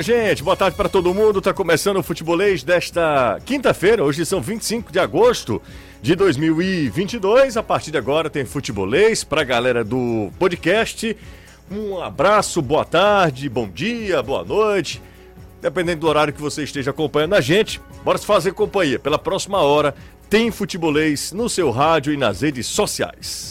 Gente, boa tarde para todo mundo. Tá começando o futebolês desta quinta-feira. Hoje são 25 de agosto de 2022. A partir de agora tem futebolês para a galera do podcast. Um abraço, boa tarde, bom dia, boa noite. Dependendo do horário que você esteja acompanhando a gente, bora se fazer companhia. Pela próxima hora tem futebolês no seu rádio e nas redes sociais.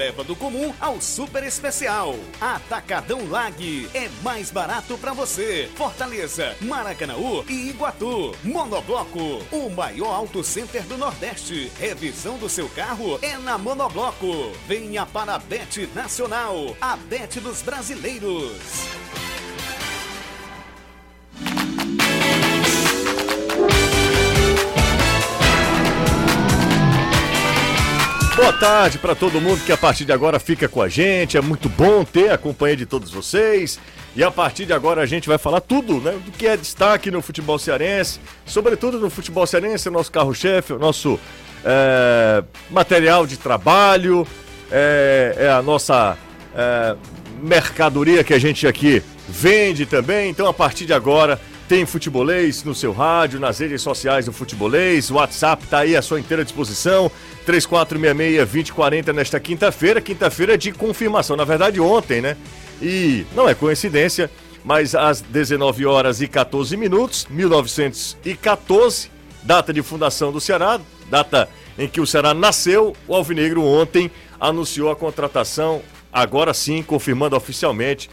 leva do comum ao super especial. Atacadão Lag é mais barato para você. Fortaleza, Maracanaú e Iguatu. Monobloco, o maior auto center do Nordeste. Revisão do seu carro é na Monobloco. Venha para a Bet Nacional, a Bet dos brasileiros. Boa tarde para todo mundo que a partir de agora fica com a gente. É muito bom ter a companhia de todos vocês. E a partir de agora a gente vai falar tudo, né? Do que é destaque no futebol cearense, sobretudo no futebol cearense, o nosso carro-chefe, o nosso é, material de trabalho, é, é a nossa é, mercadoria que a gente aqui vende também. Então a partir de agora tem futebolês no seu rádio, nas redes sociais do futebolês, o WhatsApp está aí à sua inteira disposição. 3466-2040 nesta quinta-feira, quinta-feira de confirmação, na verdade ontem, né? E não é coincidência, mas às 19 horas e 14 minutos, 1914, data de fundação do Ceará, data em que o Ceará nasceu, o Alvinegro ontem anunciou a contratação, agora sim, confirmando oficialmente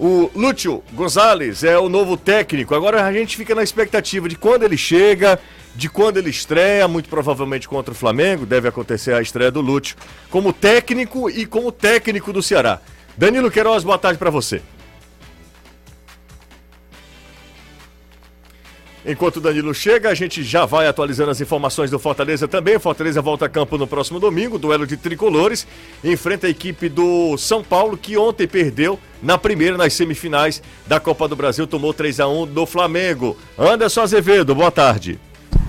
o Lúcio Gonzalez é o novo técnico. Agora a gente fica na expectativa de quando ele chega, de quando ele estreia, muito provavelmente contra o Flamengo. Deve acontecer a estreia do Lúcio como técnico e como técnico do Ceará. Danilo Queiroz, boa tarde para você. Enquanto o Danilo chega, a gente já vai atualizando as informações do Fortaleza também. Fortaleza volta a campo no próximo domingo, duelo de tricolores. Enfrenta a equipe do São Paulo, que ontem perdeu na primeira, nas semifinais da Copa do Brasil, tomou 3 a 1 do Flamengo. Anderson Azevedo, boa tarde.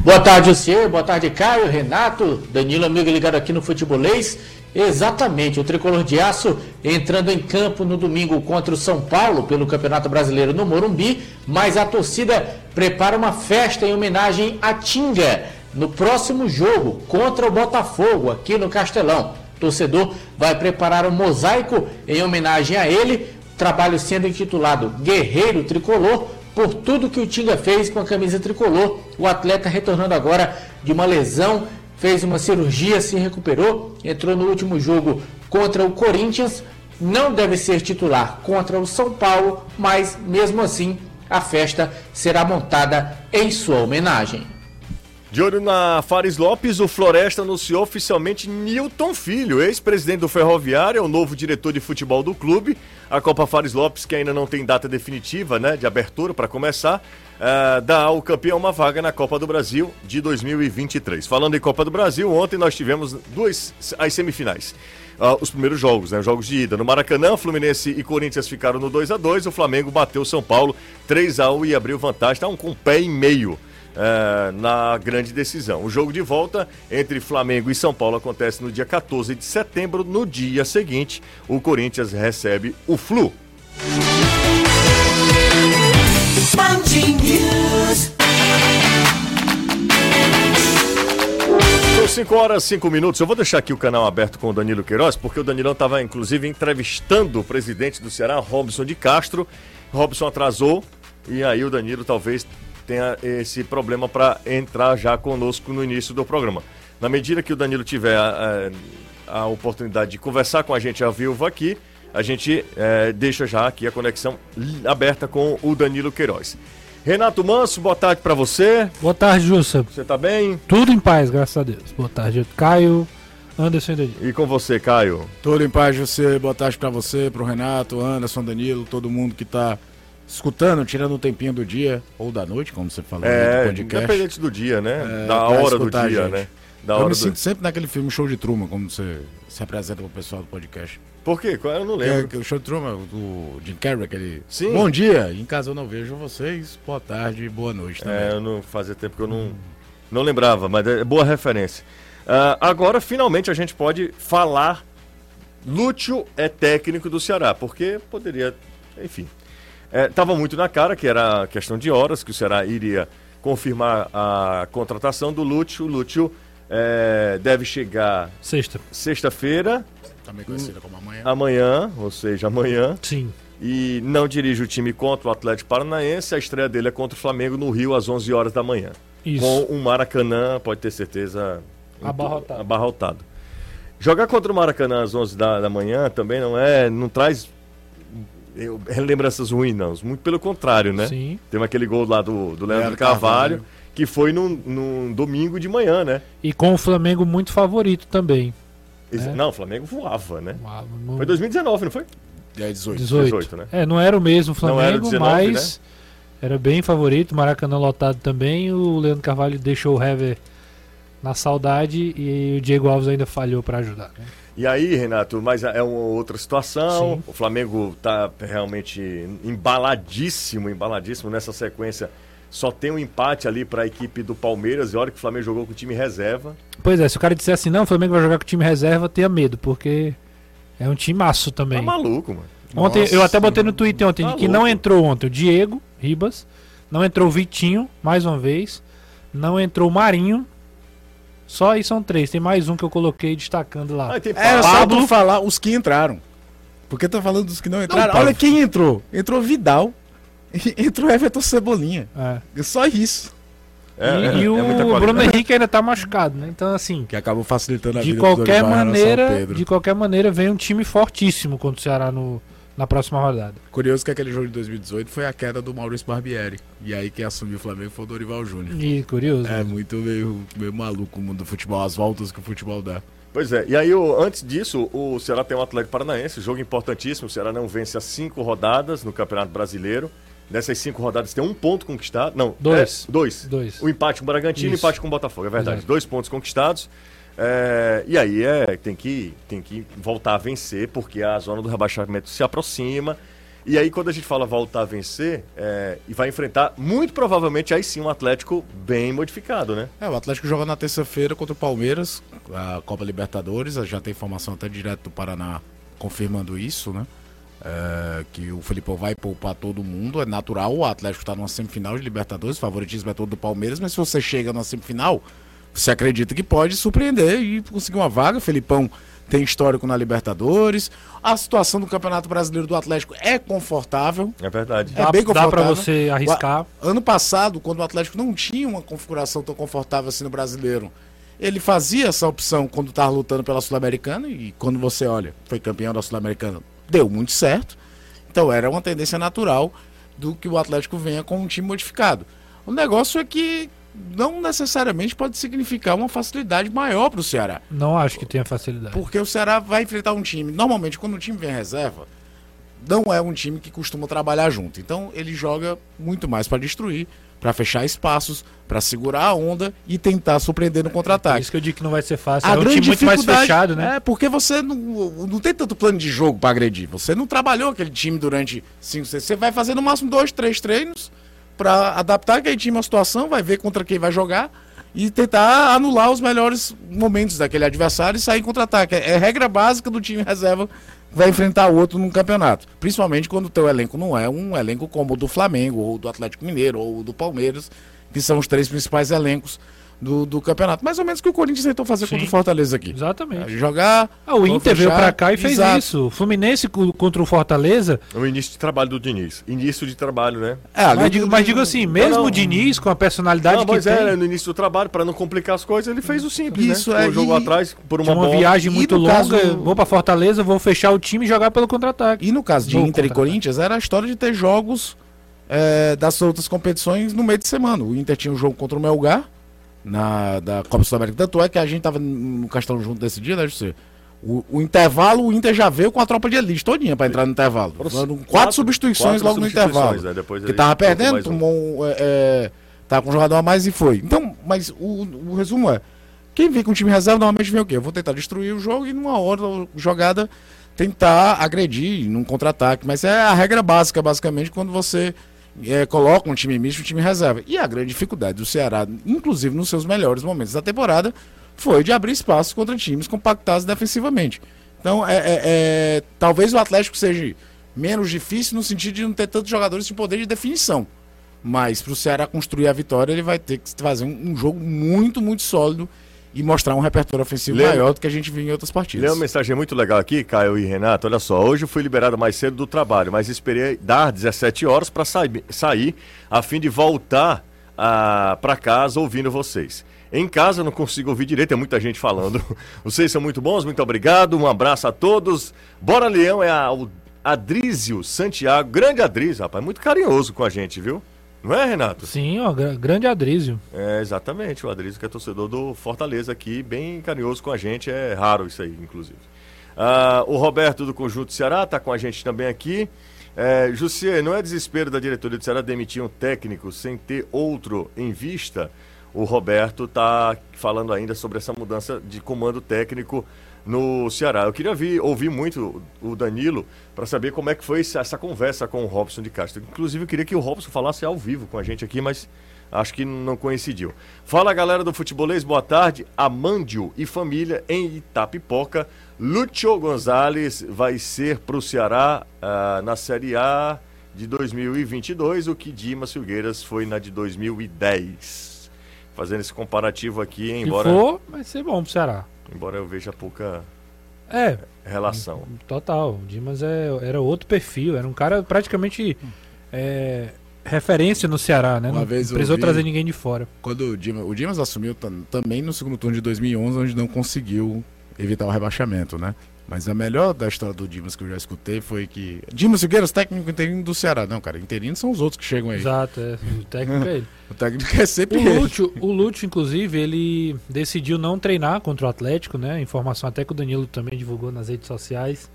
Boa tarde, senhor. Boa tarde, Caio, Renato, Danilo, amigo ligado aqui no Futebolês. Exatamente, o tricolor de aço entrando em campo no domingo contra o São Paulo pelo Campeonato Brasileiro no Morumbi, mas a torcida prepara uma festa em homenagem a Tinga no próximo jogo contra o Botafogo aqui no Castelão. O torcedor vai preparar um mosaico em homenagem a ele, trabalho sendo intitulado Guerreiro Tricolor por tudo que o Tinga fez com a camisa tricolor. O atleta retornando agora de uma lesão fez uma cirurgia, se recuperou, entrou no último jogo contra o Corinthians, não deve ser titular contra o São Paulo, mas mesmo assim a festa será montada em sua homenagem. De olho na Fares Lopes, o Floresta anunciou oficialmente Newton Filho, ex-presidente do Ferroviário, é o novo diretor de futebol do clube. A Copa Fares Lopes, que ainda não tem data definitiva né, de abertura para começar, uh, dá ao campeão uma vaga na Copa do Brasil de 2023. Falando em Copa do Brasil, ontem nós tivemos duas as semifinais. Uh, os primeiros jogos, né? Os jogos de ida. No Maracanã, Fluminense e Corinthians ficaram no 2 a 2 O Flamengo bateu São Paulo 3 a 1 e abriu vantagem. Estavam com um pé e meio. Uh, na grande decisão. O jogo de volta entre Flamengo e São Paulo acontece no dia 14 de setembro. No dia seguinte, o Corinthians recebe o Flu. São 5 horas 5 minutos. Eu vou deixar aqui o canal aberto com o Danilo Queiroz, porque o Danilão estava, inclusive, entrevistando o presidente do Ceará, Robson de Castro. Robson atrasou e aí o Danilo talvez tenha esse problema para entrar já conosco no início do programa. Na medida que o Danilo tiver a, a, a oportunidade de conversar com a gente ao vivo aqui, a gente é, deixa já aqui a conexão aberta com o Danilo Queiroz. Renato Manso, boa tarde para você. Boa tarde, Jussa. Você tá bem? Tudo em paz, graças a Deus. Boa tarde, Caio, Anderson e Danilo. E com você, Caio? Tudo em paz, José. Boa tarde para você, pro Renato, Anderson, Danilo, todo mundo que tá escutando, tirando um tempinho do dia ou da noite, como você falou É, podcast. independente do dia, né? É, da hora do dia, né? Da eu me do... sinto sempre naquele filme Show de Truman, como você se apresenta pro pessoal do podcast. Por quê? Eu não É, lembro. que o Show de Truman, do Jim Carrey, aquele... Sim. Bom dia, em casa eu não vejo vocês, boa tarde, boa noite também. É, eu não fazia tempo que eu não, não lembrava, mas é boa referência. Ah, agora, finalmente, a gente pode falar. Lúcio é técnico do Ceará, porque poderia. Enfim. Estava muito na cara que era questão de horas que o Ceará iria confirmar a contratação do Lúcio. O Lúcio eh, deve chegar Sexta. sexta-feira, Também conhecida como amanhã. amanhã, ou seja, amanhã. Sim. E não dirige o time contra o Atlético Paranaense. A estreia dele é contra o Flamengo no Rio às 11 horas da manhã. Isso. Com um Maracanã, pode ter certeza, Abarrotado. abarrotado. Jogar contra o Maracanã às 11 da, da manhã também não é, não traz eu, lembranças ruins, não. Muito pelo contrário, né? Sim. Tem aquele gol lá do, do Leandro Leandro Carvalho, Carvalho. que foi num, num domingo de manhã, né? E com o Flamengo muito favorito também. Esse- É. Não, o Flamengo voava, né? Ah, no- Foi 2019, não foi? É 18. 18. 18, né? É, não era o mesmo Não era o Flamengo, 19, mas era bem favorito. Maracanã lotado também. O Leandro Carvalho deixou o Hever na saudade e o Diego Alves ainda falhou para ajudar. né? E aí, Renato, mas é uma outra situação. Sim. O Flamengo tá realmente embaladíssimo, embaladíssimo nessa sequência. Só tem um empate ali para a equipe do Palmeiras. E olha que o Flamengo jogou com o time reserva. Pois é, se o cara disser assim, não, o Flamengo vai jogar com o time reserva, tenha medo, porque é um time maço também. Tá maluco, mano. Ontem, Nossa, eu até botei no Twitter ontem tá que não entrou ontem o Diego Ribas, não entrou o Vitinho, mais uma vez, não entrou o Marinho. Só aí são três. Tem mais um que eu coloquei destacando lá. Ah, tem É Pablo. só tu falar os que entraram. Porque tá falando dos que não entraram. Pablo. Olha quem entrou. Entrou Vidal. Entrou Everton Cebolinha. É. Só isso. É, e é, e é o Bruno. Henrique ainda tá machucado, né? Então, assim, Que acabou facilitando a de vida qualquer do Dorival maneira, Pedro. de qualquer maneira, vem um time fortíssimo contra o Ceará no, na próxima rodada. Curioso que aquele jogo de 2018 foi a queda do Maurício Barbieri. E aí quem assumiu o Flamengo foi o Dorival Júnior. E curioso. É muito meio, meio maluco o mundo do futebol, as voltas que o futebol dá. Pois é, e aí o- antes disso, o Ceará tem um Atlético Paranaense, jogo importantíssimo. O Ceará não vence há cinco rodadas no Campeonato Brasileiro. Dessas cinco rodadas tem um ponto conquistado. Não, Dois. é, dois. Dois. O empate com o Bragantino e o empate com o Botafogo, é verdade. Exato. Dois pontos conquistados. É, e aí é, tem, que, tem que voltar a vencer, porque a zona do rebaixamento se aproxima. E aí, quando a gente fala voltar a vencer, é, e vai enfrentar, muito provavelmente, aí sim, um Atlético bem modificado, né? É, o Atlético joga na terça-feira contra o Palmeiras, a Copa Libertadores. Já tem informação até direto do Paraná confirmando isso, né? É, que o Felipão vai poupar todo mundo. É natural, o Atlético está numa semifinal de Libertadores, o favoritismo é todo do Palmeiras, mas se você chega na semifinal, você acredita que pode surpreender e conseguir uma vaga. O Felipão tem histórico na Libertadores. A situação do Campeonato Brasileiro do Atlético é confortável. É verdade. É Dá, bem dá pra confortável. você arriscar. Ano passado, quando o Atlético não tinha uma configuração tão confortável assim no brasileiro, ele fazia essa opção quando estava lutando pela Sul-Americana e quando você olha, foi campeão da Sul-Americana, deu muito certo. Então era uma tendência natural do que o Atlético venha com um time modificado. O negócio é que não necessariamente pode significar uma facilidade maior para o Ceará. Não acho que tenha facilidade. Porque o Ceará vai enfrentar um time. Normalmente, quando o time vem reserva, não é um time que costuma trabalhar junto. Então, ele joga muito mais para destruir, para fechar espaços, para segurar a onda e tentar surpreender no Por contra-ataque. isso que eu digo que não vai ser fácil. A é um grande time muito mais fechado, né? É, porque você não, não tem tanto plano de jogo para agredir. Você não trabalhou aquele time durante 5, 6. Você vai fazer no máximo dois, três treinos para adaptar aquele time à situação, vai ver contra quem vai jogar e tentar anular os melhores momentos daquele adversário e sair contra-ataque. É, regra básica do time reserva vai enfrentar o outro num campeonato. Principalmente quando o teu elenco não é um elenco como o do Flamengo, ou do Atlético Mineiro, ou do Palmeiras, que são os três principais elencos do, do campeonato. Mais ou menos o que o Corinthians tentou fazer Sim. contra o Fortaleza aqui. Exatamente. Jogar. Ah, o Inter veio fechar, pra cá e fez exato. isso. O Fluminense co- contra o Fortaleza. O início de trabalho do Diniz. Início de trabalho, né? É, Mas digo, mas digo assim, mesmo não. o Diniz, com a personalidade Não, que mas tem, é, no início do trabalho, para não complicar as coisas, ele fez o simples, Isso, né? é, O jogo e- atrás por uma, uma bola. viagem muito longa, caso- vou pra Fortaleza, vou fechar o time e jogar pelo contra-ataque. E no caso de Vou Inter e. Corinthians, era a história de ter jogos é, das outras competições no meio de semana. O Inter tinha um jogo contra o Melgar, na, da Copa Sul-Americana. Tanto é que a gente tava no Castelo junto desse dia, né, José? O, o intervalo, o Inter já veio com a tropa de elite todinha pra entrar no intervalo. Foram quatro, quatro- substituições quatro logo no substituições, intervalo. né? Depois ele tava perdendo, tomou um, é, tava com um jogador a mais e foi. Então, mas o, o resumo é, quem vem com o time reserva normalmente vem o quê? Eu vou tentar destruir o jogo e numa hora jogada tentar agredir num contra-ataque. Mas é a regra básica, basicamente, quando você é, coloca um time misto um time reserva. E a grande dificuldade do Ceará, inclusive nos seus melhores momentos da temporada, foi de abrir espaço contra times compactados defensivamente. Então, é, é- é- talvez o Atlético seja menos difícil no sentido de não ter tantos jogadores de poder de definição. Mas para o Ceará construir a vitória, ele vai ter que fazer um, um jogo muito, muito sólido e mostrar um repertório ofensivo Lembra- maior do que a gente viu em outras partidas. Leu uma mensagem muito legal aqui, Caio e Renato. Olha só, hoje eu fui liberado mais cedo do trabalho, mas esperei dar 17 horas para sair, sair a fim de voltar para casa ouvindo vocês. Em casa não consigo ouvir direito, é muita gente falando. Vocês são muito bons, muito obrigado. Um abraço a todos. Bora Leão é a, o Adrísio Santiago, grande Adrísio, rapaz, muito carinhoso com a gente, viu? Não é, Renato? Sim, ó, gra- grande Adrísio. É, exatamente. O Adriano, que é torcedor do Fortaleza aqui, bem carinhoso com a gente. É raro isso aí, inclusive. Ah, o Roberto do Conjunto Ceará está com a gente também aqui. É, Jussier, não é desespero da diretoria do Ceará demitir um técnico sem ter outro em vista? O Roberto está falando ainda sobre essa mudança de comando técnico no Ceará. Eu queria vir, ouvir muito o Danilo para saber como é que foi essa- conversa com o Robson de Castro. Inclusive, eu queria que o Robson falasse ao vivo com a gente aqui, mas acho que não coincidiu. Fala galera do Futebolês, boa tarde. Amândio e família em Itapipoca. Lúcio Gonzalez vai ser para o Ceará ah, na Série A de 2022, o que Dimas Filgueiras foi na de 2010. Fazendo esse comparativo aqui, Se embora, for, vai ser bom pro Ceará. embora eu veja pouca É, relação. total. O Dimas é, era outro perfil. Era um cara praticamente é, referência no Ceará, né? Uma não vez precisou vi- trazer ninguém de fora. Quando o Dimas, o Dimas assumiu tam- também no segundo turno de 2011, onde não conseguiu evitar o rebaixamento, né? Mas a melhor da história do Dimas que eu já escutei foi que. Dimas Figueiras, técnico interino do Ceará. Não, cara, interino são os outros que chegam aí. Exato, é, o técnico é ele. O técnico é sempre O ele. Lúcio, o Lúcio, inclusive, ele decidiu não treinar contra o Atlético, né? Informação até que o Danilo também divulgou nas redes sociais.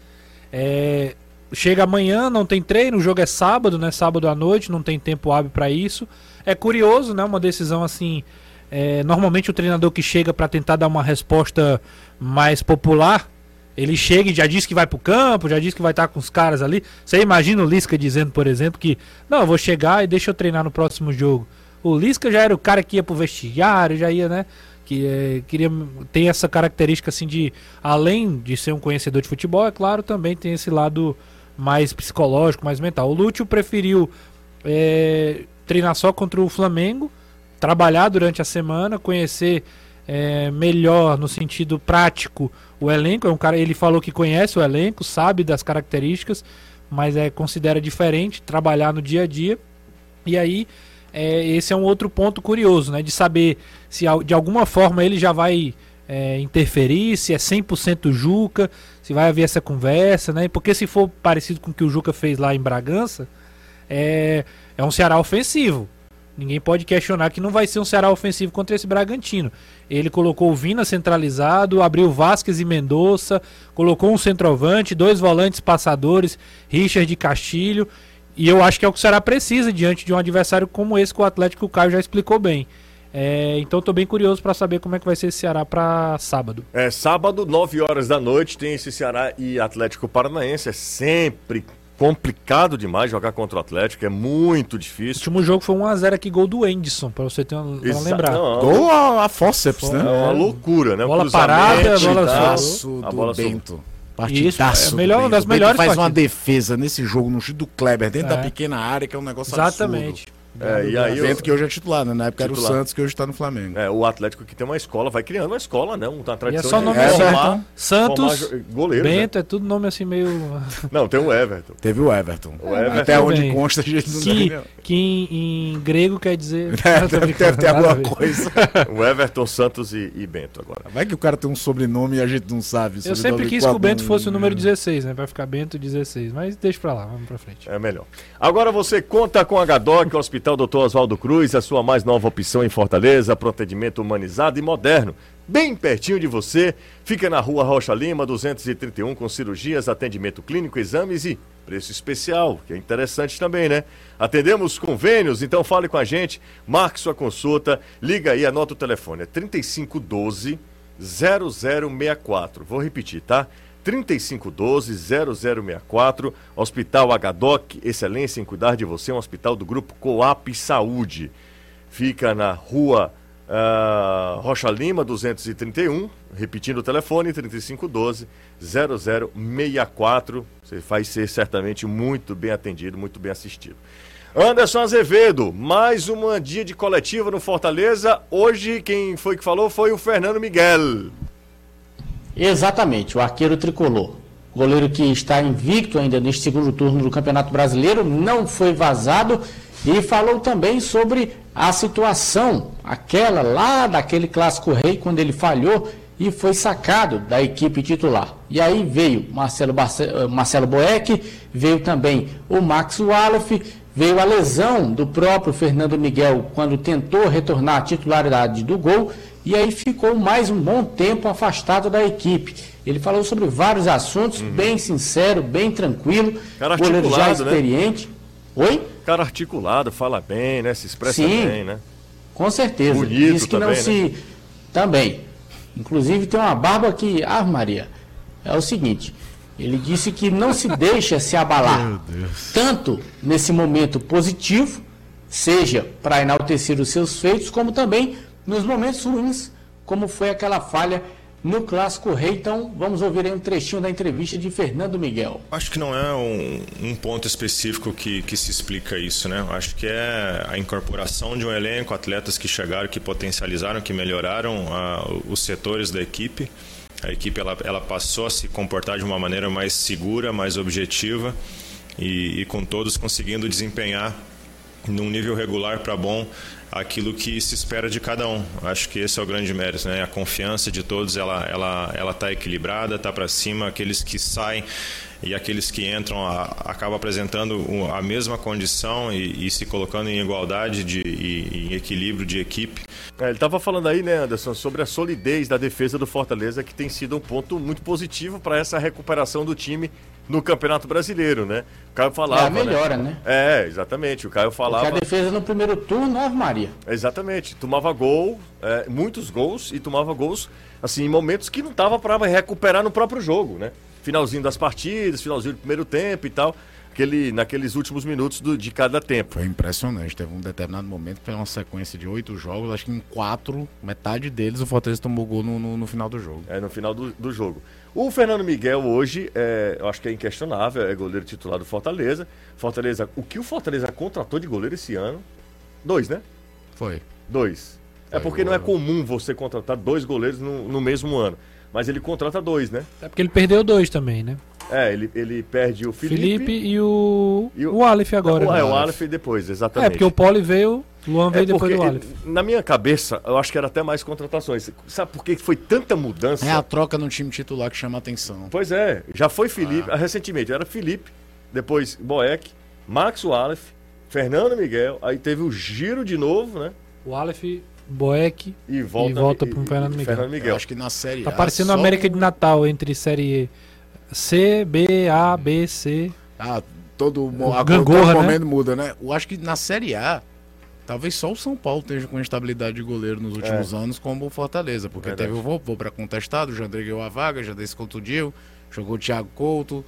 É, chega amanhã, não tem treino, o jogo é sábado, né? Sábado à noite, não tem tempo hábil para isso. É curioso, né? Uma decisão assim. é, normalmente o treinador que chega para tentar dar uma resposta mais popular, ele chega e já diz que vai pro campo, já diz que vai estar com os caras ali. Você imagina o Lisca dizendo, por exemplo, que não, eu vou chegar e deixa eu treinar no próximo jogo. O Lisca já era o cara que ia pro vestiário, já ia, né? Que é, queria tem essa característica assim de além de ser um conhecedor de futebol, é claro, também tem esse lado mais psicológico, mais mental. O Lúcio preferiu é, treinar só contra o Flamengo, trabalhar durante a semana, conhecer é, melhor no sentido prático o elenco. É um cara, ele falou que conhece o elenco, sabe das características, mas é considera diferente trabalhar no dia a dia. E aí é, esse é um outro ponto curioso, né? De saber se de alguma forma ele já vai é, interferir, se é 100% Juca, se vai haver essa conversa, né? Porque se for parecido com o que o Juca fez lá em Bragança, é, é um Ceará ofensivo. Ninguém pode questionar que não vai ser um Ceará ofensivo contra esse Bragantino. Ele colocou o Vina centralizado, abriu Vasquez e Mendonça, colocou um centroavante, dois volantes passadores, Richard e Castilho. E eu acho que é o que o Ceará precisa diante de um adversário como esse que o Atlético Caio já explicou bem. É, então estou bem curioso para saber como é que vai ser esse Ceará para sábado. É, sábado, 9 horas da noite, tem esse Ceará e Atlético Paranaense. É sempre complicado demais jogar contra o Atlético, é muito O difícil. último jogo foi 1x0 aqui, gol do Endson, para você ter uma, uma Exa- lembrar. Não, Gol a, a forceps, É né? uma loucura, né? O Bola parada, a bola Partidaço a bola. Bento. Partidaço é melhor- das O Bento melhores faz uma partidas. defesa nesse jogo no chute do Kleber, dentro É. da pequena área, que é um negócio Exatamente. É, e aí absurdo. eu- Bento que hoje é titular, né? Na época era Titular. o Santos, que hoje tá no Flamengo. É, o Atlético que tem uma escola, vai criando uma escola, né? Uma tradição só de nome assim, formar- então. Santos, formar né? Bento, é tudo nome assim meio. Não, tem o Everton. Teve o Everton. O Everton Até onde bem. consta a gente não que, que em, em grego quer dizer. É, deve, deve ter alguma coisa. O Everton Santos e, e Bento agora. Vai que o cara tem um sobrenome e a gente não sabe. Eu sempre quis que o Bento fosse o número 16, né? Vai ficar Bento 16. Mas deixa pra lá, vamos pra frente. É melhor. Agora você conta com a Gadoc, Hospital Hospital Dr. Oswaldo Cruz, a sua mais nova opção em Fortaleza, para atendimento humanizado e moderno. Bem pertinho de você, fica na rua Rocha Lima, 231, com cirurgias, atendimento clínico, exames e preço especial, que é interessante também, né? Atendemos convênios, então fale com a gente, marque sua consulta, liga aí, anota o telefone, é 3512 0064. Vou repetir, tá? 3512-0064, Hospital HDOC, excelência em cuidar de você, um hospital do grupo Coap Saúde. Fica na rua uh, Rocha Lima, 231, repetindo o telefone, 3512-0064. Você vai ser certamente muito bem atendido, muito bem assistido. Anderson Azevedo, mais uma dia de coletiva no Fortaleza. Hoje, quem foi que falou foi o Fernando Miguel. Exatamente, o arqueiro tricolor. Goleiro que está invicto ainda neste segundo turno do Campeonato Brasileiro, não foi vazado e falou também sobre a situação, aquela lá daquele clássico rei, quando ele falhou e foi sacado da equipe titular. E aí veio Marcelo, Barce... Eh, Marcelo Boeck, veio também o Max Wallaf, veio a lesão do próprio Fernando Miguel quando tentou retornar à titularidade do gol e aí ficou mais um bom tempo afastado da equipe. Ele falou sobre vários assuntos, uhum. bem sincero, bem tranquilo, Cara goleiro já né? experiente. Né? Oi? Cara articulado, fala bem, né? Se expressa Sim, bem, né? Com certeza. Bonito Diz que também, não né? se. Também. Inclusive tem uma barba que. Ah, Maria. É o seguinte. Ele disse que não se deixa se abalar. Tanto nesse momento positivo, seja para enaltecer os seus feitos, como também nos momentos ruins, como foi aquela falha no Clássico Rei. Então, vamos ouvir aí um trechinho da entrevista de Fernando Miguel. Acho que não é um, um ponto específico que, que se explica isso, né? Acho que é a incorporação de um elenco, atletas que chegaram, que potencializaram, que melhoraram uh, os setores da equipe. A equipe ela, ela passou a se comportar de uma maneira mais segura, mais objetiva e, e com todos conseguindo desempenhar num nível regular para bom aquilo que se espera de cada um. Acho que esse é o grande mérito, né? A confiança de todos, ela ela ela está equilibrada, está para cima. Aqueles que saem e aqueles que entram a, acabam apresentando a mesma condição e, e se colocando em igualdade de, e, em equilíbrio de equipe. É, ele estava falando aí, né, Anderson, sobre a solidez da defesa do Fortaleza, que tem sido um ponto muito positivo para essa recuperação do time no Campeonato Brasileiro, né? O Caio falava. É a melhora, né? né? É, exatamente. O Caio falava. Porque a defesa no primeiro turno, Ave Maria. Exatamente. Tomava gol, é, muitos gols, e tomava gols, assim, em momentos que não tava para recuperar no próprio jogo, né? Finalzinho das partidas, finalzinho do primeiro tempo e tal. Aquele, naqueles últimos minutos do, de cada tempo. Foi impressionante. Teve um determinado momento, foi uma sequência de oito jogos, acho que em quatro, metade deles o Fortaleza tomou gol no, no, no final do jogo. É, no final do, do jogo. O Fernando Miguel hoje, é, eu acho que é inquestionável, é goleiro titular do Fortaleza. Fortaleza, o que o Fortaleza contratou de goleiro esse ano? Dois, né? Foi. Dois. É porque não é comum você contratar dois goleiros no, no mesmo ano. Mas ele contrata dois, né? É porque ele perdeu dois também, né? É, ele, ele perde o Felipe, Felipe e o, e o, o Aleph agora. O, né? É, o Aleph depois, exatamente. É, porque o Poli veio, o Luan veio é depois do Aleph. Na minha cabeça, eu acho que era até mais contratações. Sabe por que foi tanta mudança? É a troca no time titular que chama a atenção. Pois é, já foi Felipe, ah. recentemente era Felipe, depois Boeck, Max Aleph, Fernando Miguel, aí teve o giro de novo, né? O Aleph Boeck e volta, e volta para o Fernando Miguel. Fernando Miguel. Eu acho que na série Tá parecendo a América de Natal entre série C, B, A, B, C. Ah, todo, a Gangorra, todo momento né? muda, né? Eu acho que na série A Talvez só o São Paulo esteja com estabilidade de goleiro nos últimos é. anos, como o Fortaleza, porque Verdade. teve o Vovô para contestado, o Jandrei ganhou a vaga, já desse contundiu, jogou o Thiago Couto,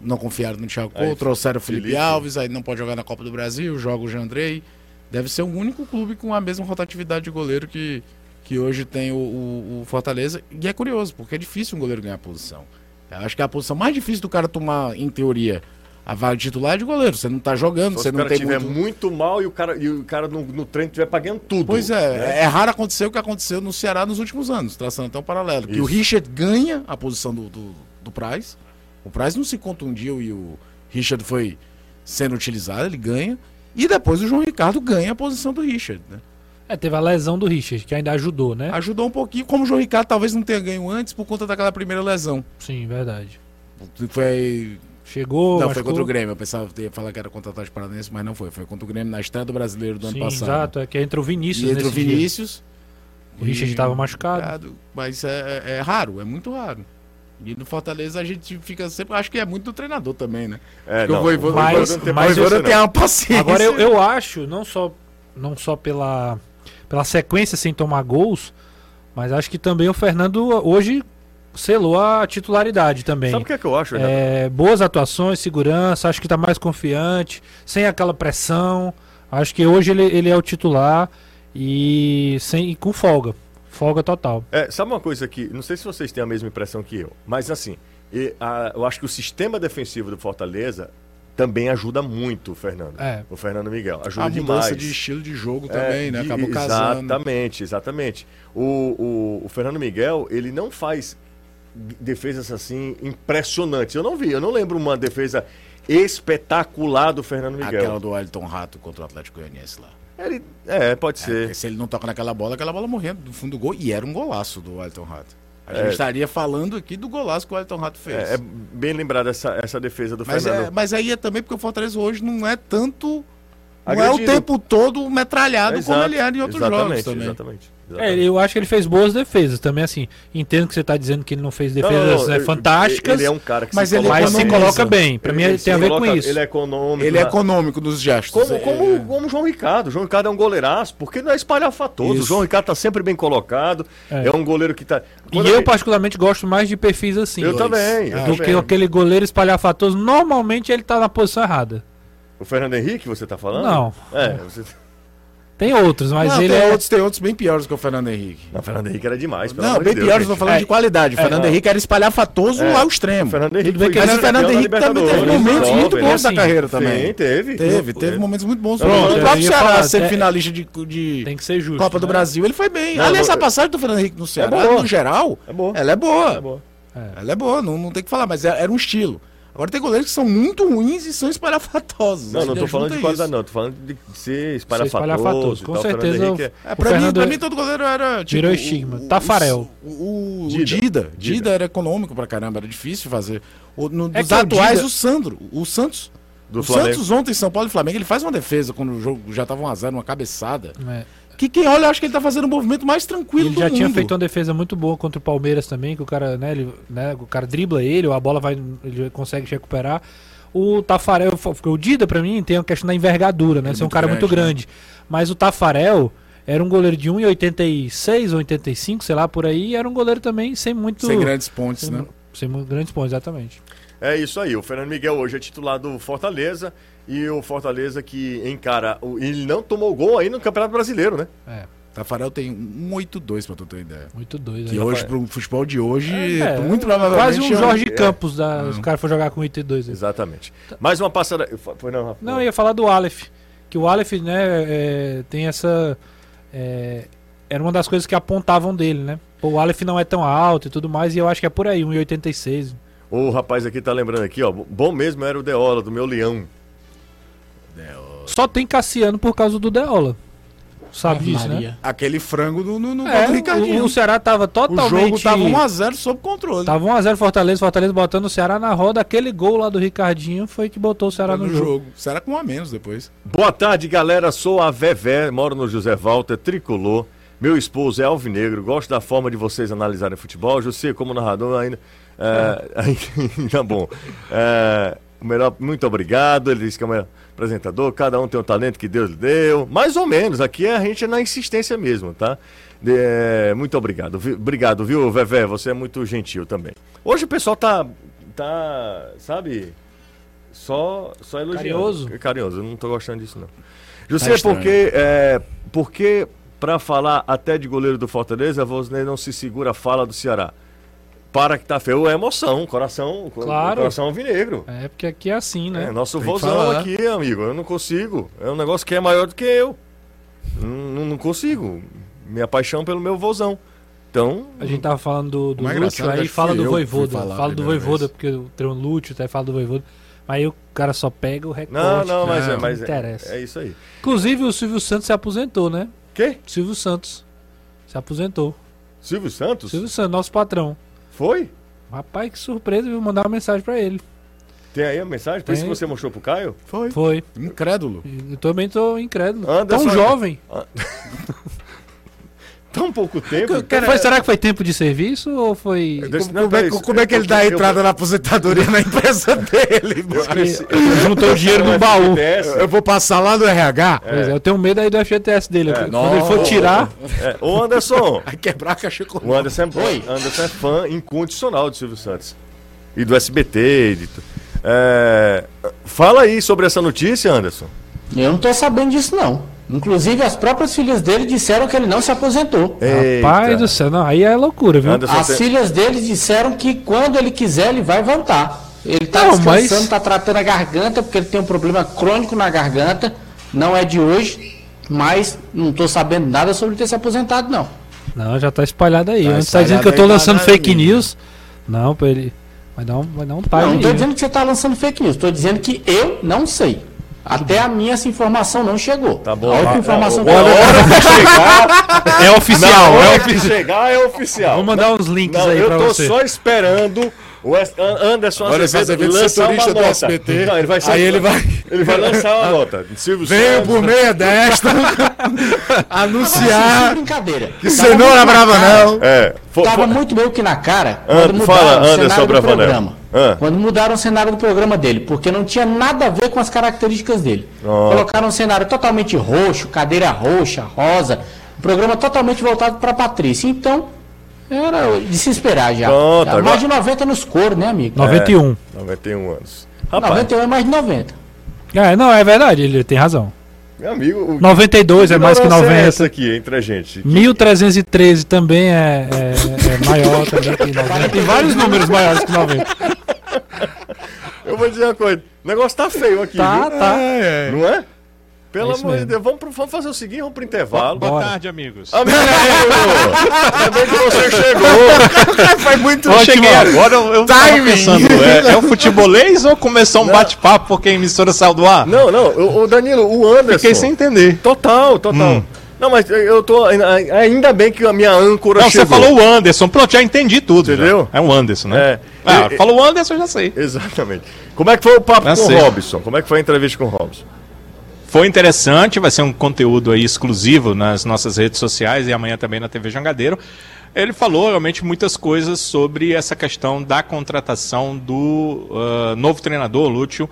não confiaram no Thiago Couto, aí, trouxeram o Felipe, Felipe, Alves, aí não pode jogar na Copa do Brasil, joga o Jandrei. Deve ser o único clube com a mesma rotatividade de goleiro que, que hoje tem o, o, o Fortaleza. E é curioso, porque é difícil um goleiro ganhar posição. Eu acho que é a posição mais difícil do cara tomar, em teoria, a vaga titular é de goleiro. Você não está jogando, Só você não tem muito... muito mal e o cara, e o cara no, no treino estiver pagando tudo. Pois é, né? é raro acontecer o que aconteceu no Ceará nos últimos anos, traçando até um paralelo. Isso. Que o Richard ganha a posição do, do, do Price. O Price não se contundiu e o Richard foi sendo utilizado, ele ganha. E depois o João Ricardo ganha a posição do Richard, né? É, teve a lesão do Richard, que ainda ajudou, né? Ajudou um pouquinho, como o João Ricardo talvez não tenha ganho antes por conta daquela primeira lesão. Sim, verdade. Foi Chegou, Não, foi machucou. contra o Grêmio. Eu pensava que ia falar que era contra o Atlético Paranaense, mas não foi. Foi contra o Grêmio na estreia do brasileiro do ano Sim, passado. exato. É que entra o Vinícius E entre o nesse dia. Vinícius. O Richard estava machucado. Mas é, é- é raro, é muito raro. E no Fortaleza a gente fica sempre. Acho que é muito do treinador também, né? É, Porque não, o Voivoda, mas- o Voivoda tem, mas o Voivoda isso tem uma paciência. Agora eu, eu acho, não só, não só pela, pela sequência sem tomar gols, mas acho que também o Fernando hoje selou a titularidade também. Sabe o que é que eu acho? É, boas atuações, segurança, acho que tá mais confiante, sem aquela pressão. Acho que hoje ele, ele é o titular e, sem, e com folga. Folga total. É, sabe uma coisa que, não sei se vocês têm a mesma impressão que eu, mas assim, eu acho que o sistema defensivo do Fortaleza também ajuda muito o Fernando. É. O Fernando Miguel. Ajuda a mudança demais. de estilo de jogo É, também, né? de- Acabou casando. Exatamente, exatamente. O, o, o Fernando Miguel, ele não faz defesas assim impressionantes. Eu não vi, eu não lembro uma defesa espetacular do Fernando Miguel. Aquela do Wellington Rato contra o Atlético Goianiense lá. Ele, é, pode É, ser. porque se ele não toca naquela bola, aquela bola morria do fundo do gol. E era um golaço do Wellington Rato. A É. gente estaria falando aqui do golaço que o Wellington Rato fez. É, é bem lembrado essa, essa defesa do mas, Fernando. é, mas aí é também porque o Fortaleza hoje não é tanto. Não é o tempo todo metralhado como Exato, ele era em outros jogos exatamente, também. Exatamente. É, exatamente. eu acho que ele fez boas defesas. Também assim, entendo que você tá dizendo que ele não fez defesas não, não, né, ele- fantásticas, Ele é um cara que Mas se ele coloca mas se coloca bem. Pra Ele- mim ele tem a ver coloca- com isso. Ele é econômico. Ele é na- econômico nos gestos. Como, É- como, como o João Ricardo. O João Ricardo é um goleiraço, porque não é espalhafatoso. O. João Ricardo tá sempre bem colocado. É. É, um goleiro que tá. E eu, particularmente, gosto mais de perfis assim. Eu também. eu Do que também. aquele goleiro espalhafatoso. Normalmente ele tá na posição errada. O Fernando Henrique, você tá falando? Não. É, você. Tem outros, mas não, ele tem, é. outros, tem outros bem piores que o Fernando Henrique. Não, o Fernando Henrique era demais. pelo Não, amor bem Deus, piores, eu tô gente. falando É. de qualidade. O É, Fernando não. Henrique era espalhafatoso É. ao O extremo. Fernando Henrique Tudo bem foi que- Mas o Fernando da Henrique também teve momentos muito bons da Assim, carreira Sim, também. teve. Teve, teve momentos muito bons. Não, o não, próprio Ceará, ser é- finalista de, de Tem que ser justo. Copa do né? Brasil, ele foi bem. Não, Aliás, a passagem do Fernando Henrique no Ceará, no geral, É boa. ela é boa. É boa. Ela é boa, não, não tem o que falar, mas é- era um estilo. Agora tem goleiros que são muito ruins e são espalhafatosos. Não, não tô falando de isso. não. Tô falando de ser espalhafatoso, espalhafatoso. e com tal. O certeza Henrique é- É, O pra, mim, Fernando- pra mim, todo goleiro era. Tipo, Virou o- estigma. o- Tafarel. O, o, o Dida. Dida. Dida. Era econômico pra caramba, era difícil fazer. O, no, É dos o atuais, Dida- o Sandro. O Santos. Do o Flamengo. Santos ontem, São Paulo e Flamengo, ele faz uma defesa quando o jogo já tava 1x0, uma cabeçada. É. Que quem olha, acha que ele tá fazendo o movimento mais tranquilo Ele do já mundo. tinha feito uma defesa muito boa contra o Palmeiras também, que o cara, né, ele, né, o cara dribla ele, ou a bola vai, ele consegue recuperar. O Tafarel, o Dida pra mim tem a questão da envergadura, né, Ele é ser um cara grande, muito grande. Mas o Tafarel era um goleiro de 1,86 ou 85, sei lá, por aí, era um goleiro também sem muito Sem grandes pontes, sem, né? Sem grandes pontos, exatamente. É isso aí. O Fernando Miguel hoje é titular do Fortaleza. E o Fortaleza que encara. Ele não tomou gol aí no Campeonato Brasileiro, né? É, Tafarel tem 182, pra tu ter ideia. muito doido. Que aí. hoje, pro futebol de hoje, É, muito provavelmente. Quase um é- Jorge é. Campos, da, se o cara for jogar com 82. aí. Exatamente. Mais uma passada. Foi não, Rafa? Não, eu ia falar do Aleph. Que o Aleph, né, é, tem essa. é, era uma das coisas que apontavam dele, né? Pô, o Aleph não é tão alto e tudo mais, e eu acho que é por aí, 1,86. O rapaz aqui tá lembrando aqui, ó. Bom mesmo era o Deola, do meu leão. Só tem Cassiano por causa do Deola. Sabe disso, né? Aquele frango no, no, no É, gol do Ricardinho. o, o Ceará tava O totalmente. jogo tava 1x0 sob controle. Tava 1x0 Fortaleza, Fortaleza botando o Ceará na roda. Aquele gol lá do Ricardinho foi que botou o Ceará no no, jogo. jogo. Será com um a menos depois. Boa tarde, galera. Sou a Vevé, moro no José Walter, tricolor. Meu esposo é alvinegro, gosto da forma de vocês analisarem futebol. José, como narrador, ainda. É, ainda bom. É, melhor, muito obrigado. Ele disse que é o melhor apresentador. Cada um tem um talento que Deus lhe deu. Mais ou menos. Aqui a gente é na insistência mesmo, tá? É, muito obrigado. vi- Obrigado, viu, Vevé? Você é muito gentil também. Hoje o pessoal tá. tá sabe? Só, só elogiando. Carinhoso? Carinhoso. Eu não tô gostando disso, não. José, Tá estranho. porque. É, porque, pra falar até de goleiro do Fortaleza, você não se segura a fala do Ceará. Para que tá feio, é emoção, coração, Claro. coração alvinegro. É, porque aqui é assim, né? É, nosso vozão aqui, amigo. Eu não consigo. É um negócio que é maior do que eu. Não, não- consigo. Minha paixão pelo meu vozão. Então, A gente tava falando do, do Lúcio, é aí fala do fui Voivoda. Fala do Voivoda, vez. porque tem o Lúcio, até fala do Voivoda. Mas aí o cara só pega o recorte. não, não, mas, não, é, mas não é, interessa. é isso aí. Inclusive o Silvio Santos se aposentou, né? Quê? Silvio Santos se aposentou. Silvio Santos? Silvio Santos, nosso patrão. Foi? Rapaz, que surpresa, viu? Mandar uma mensagem pra ele. Tem aí a mensagem? Por isso que Tem. você mostrou pro Caio? Foi. Foi. Incrédulo. Eu também tô incrédulo. Anderson- Tão jovem. Tão pouco tempo. Foi, será que foi tempo de serviço ou foi. Como, não, é, peraí, como é que ele eu- dá a eu- entrada na aposentadoria na empresa dele, Juntou o dinheiro no baú. Eu vou passar lá no RH. Pois é, eu tenho medo aí do FGTS dele. Quando ele for tirar. É, Ô Anderson, Vai quebrar a caixa com o Anderson é, Oi. Anderson é fã incondicional do Silvio Santos. E do SBT. de É, fala aí sobre essa notícia, Anderson. Eu não tô sabendo disso, não. Inclusive, as próprias filhas dele disseram que ele não se aposentou. Pai do céu, não, aí é loucura, viu? Anderson As tem- filhas dele disseram que quando ele quiser, ele vai voltar. Ele tá Não, descansando, mas- tá tratando a garganta, porque ele tem um problema crônico na garganta. Não é de hoje, mas não tô sabendo nada sobre ele ter se aposentado, não. Não, já tá espalhado aí. Tá Antes tá dizendo que eu tô aí, tá lançando fake mesmo. news. Não, pra ele. Vai dar um, vai dar um time não, não tô aí. dizendo que você tá lançando fake news, tô dizendo que eu não sei. Até a minha essa informação não chegou. Tá bom. A única Ah, informação ah, que eu hora que chegar, É oficial, na é hora oficial. que chegar é oficial. Vou mandar uns links Não, aí eu pra tô você. só esperando o Anderson Azevedo lançar uma nota. SBT. Não, ele vai Aí ele vai- Ele vai lançar uma nota. Silvio Venho Santos. por meia desta anunciar brincadeira. que cenoura brava não. É. Tava muito meio que na cara Ah, mudaram fala, o Anderson cenário do Bravanel. Ah. Quando mudaram o cenário do programa dele, porque não tinha nada a ver com as características dele. Ó. Colocaram um cenário totalmente roxo, cadeira roxa, rosa, um programa totalmente voltado para Patrícia. Então, era de se esperar já. Pronto, Já agora- Mais de 90 nos coros, né, amigo? 91. 91 anos. Rapaz, 91 é mais de 90. É, não, é verdade, ele tem razão. meu amigo. o- 92 é mais que ignorância é essa 90. aqui entre a gente. 1313 também é, é- é maior também que 90. Tem vários números maiores que 90. Eu vou dizer uma coisa. O negócio tá feio aqui. Tá, viu? tá. Não é? Pelo É isso amor de. Deus. Vamos, pro- vamos fazer o seguinte, vamos pro intervalo. Boa Bora. tarde, amigos. Amigo! Ainda bem que você chegou. Foi muito Eu cheguei agora, eu, eu tava pensando, é, é o futebolês ou começou um bate-papo porque a emissora saiu do ar? Não, não. O, o Danilo, o Anderson. Fiquei sem entender. Total, total. Não, mas eu tô. Ainda bem que a minha âncora Não, chegou. você falou o Anderson. Pronto, já entendi tudo. já. Entendeu? É o Anderson, né? É. Ah, E- falou o Anderson, eu já sei. Exatamente. Como é que foi o papo Tá com o. Robson? Como é que foi a entrevista com o Robson? Foi interessante, vai ser um conteúdo aí exclusivo nas nossas redes sociais e amanhã também na TV Jangadeiro. Ele falou realmente muitas coisas sobre essa questão da contratação do ah, novo treinador, Lúcio,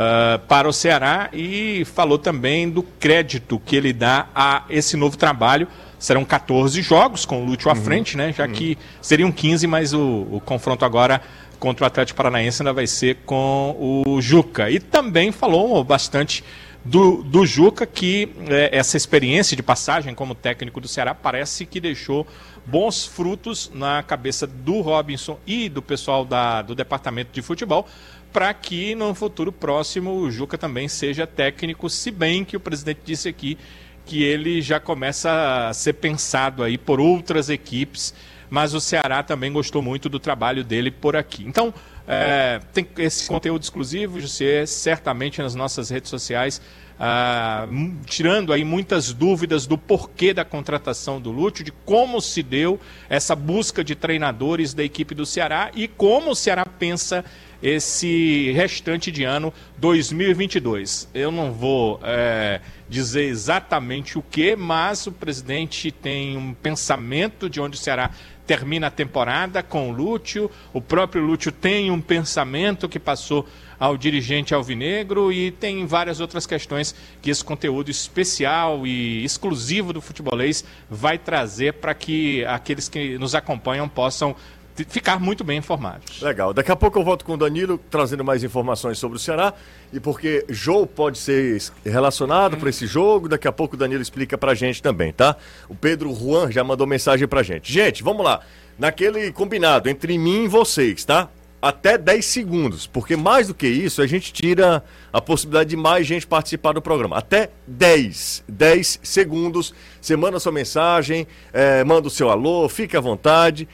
ah, para o Ceará e falou também do crédito que ele dá a esse novo trabalho. Serão 14 jogos com o Lúcio à frente, né? Já que seriam 15, mas o, o confronto agora contra o Atlético Paranaense ainda vai ser com o Juca. E também falou bastante do, do Juca que eh, essa experiência de passagem como técnico do Ceará parece que deixou bons frutos na cabeça do Robinson e do pessoal da, do departamento de futebol para que no futuro próximo o Juca também seja técnico, se bem que o presidente disse aqui que ele já começa a ser pensado aí por outras equipes, mas o Ceará também gostou muito do trabalho dele por aqui. Então, é, tem esse conteúdo exclusivo, José, certamente nas nossas redes sociais, ah, tirando aí muitas dúvidas do porquê da contratação do Lúcio, de como se deu essa busca de treinadores da equipe do Ceará e como o Ceará pensa esse restante de ano 2022. Eu não vou é, dizer exatamente o que, mas o presidente tem um pensamento de onde o Ceará termina a temporada com o Lúcio. O próprio Lúcio tem um pensamento que passou ao dirigente alvinegro e tem várias outras questões que esse conteúdo especial e exclusivo do futebolês vai trazer para que aqueles que nos acompanham possam ficar muito bem informados. Legal. Daqui a pouco eu volto com o Danilo trazendo mais informações sobre o Ceará e porque Jô pode ser relacionado para esse jogo. Daqui a pouco o Danilo explica pra gente também, tá? O Pedro Juan já mandou mensagem pra gente. Gente, vamos lá. Naquele combinado entre mim e vocês, tá? Até 10 segundos, porque mais do que isso, a gente tira a possibilidade de mais gente participar do programa. Até 10, 10 segundos. Você manda sua mensagem, eh, manda o seu alô, fique à vontade.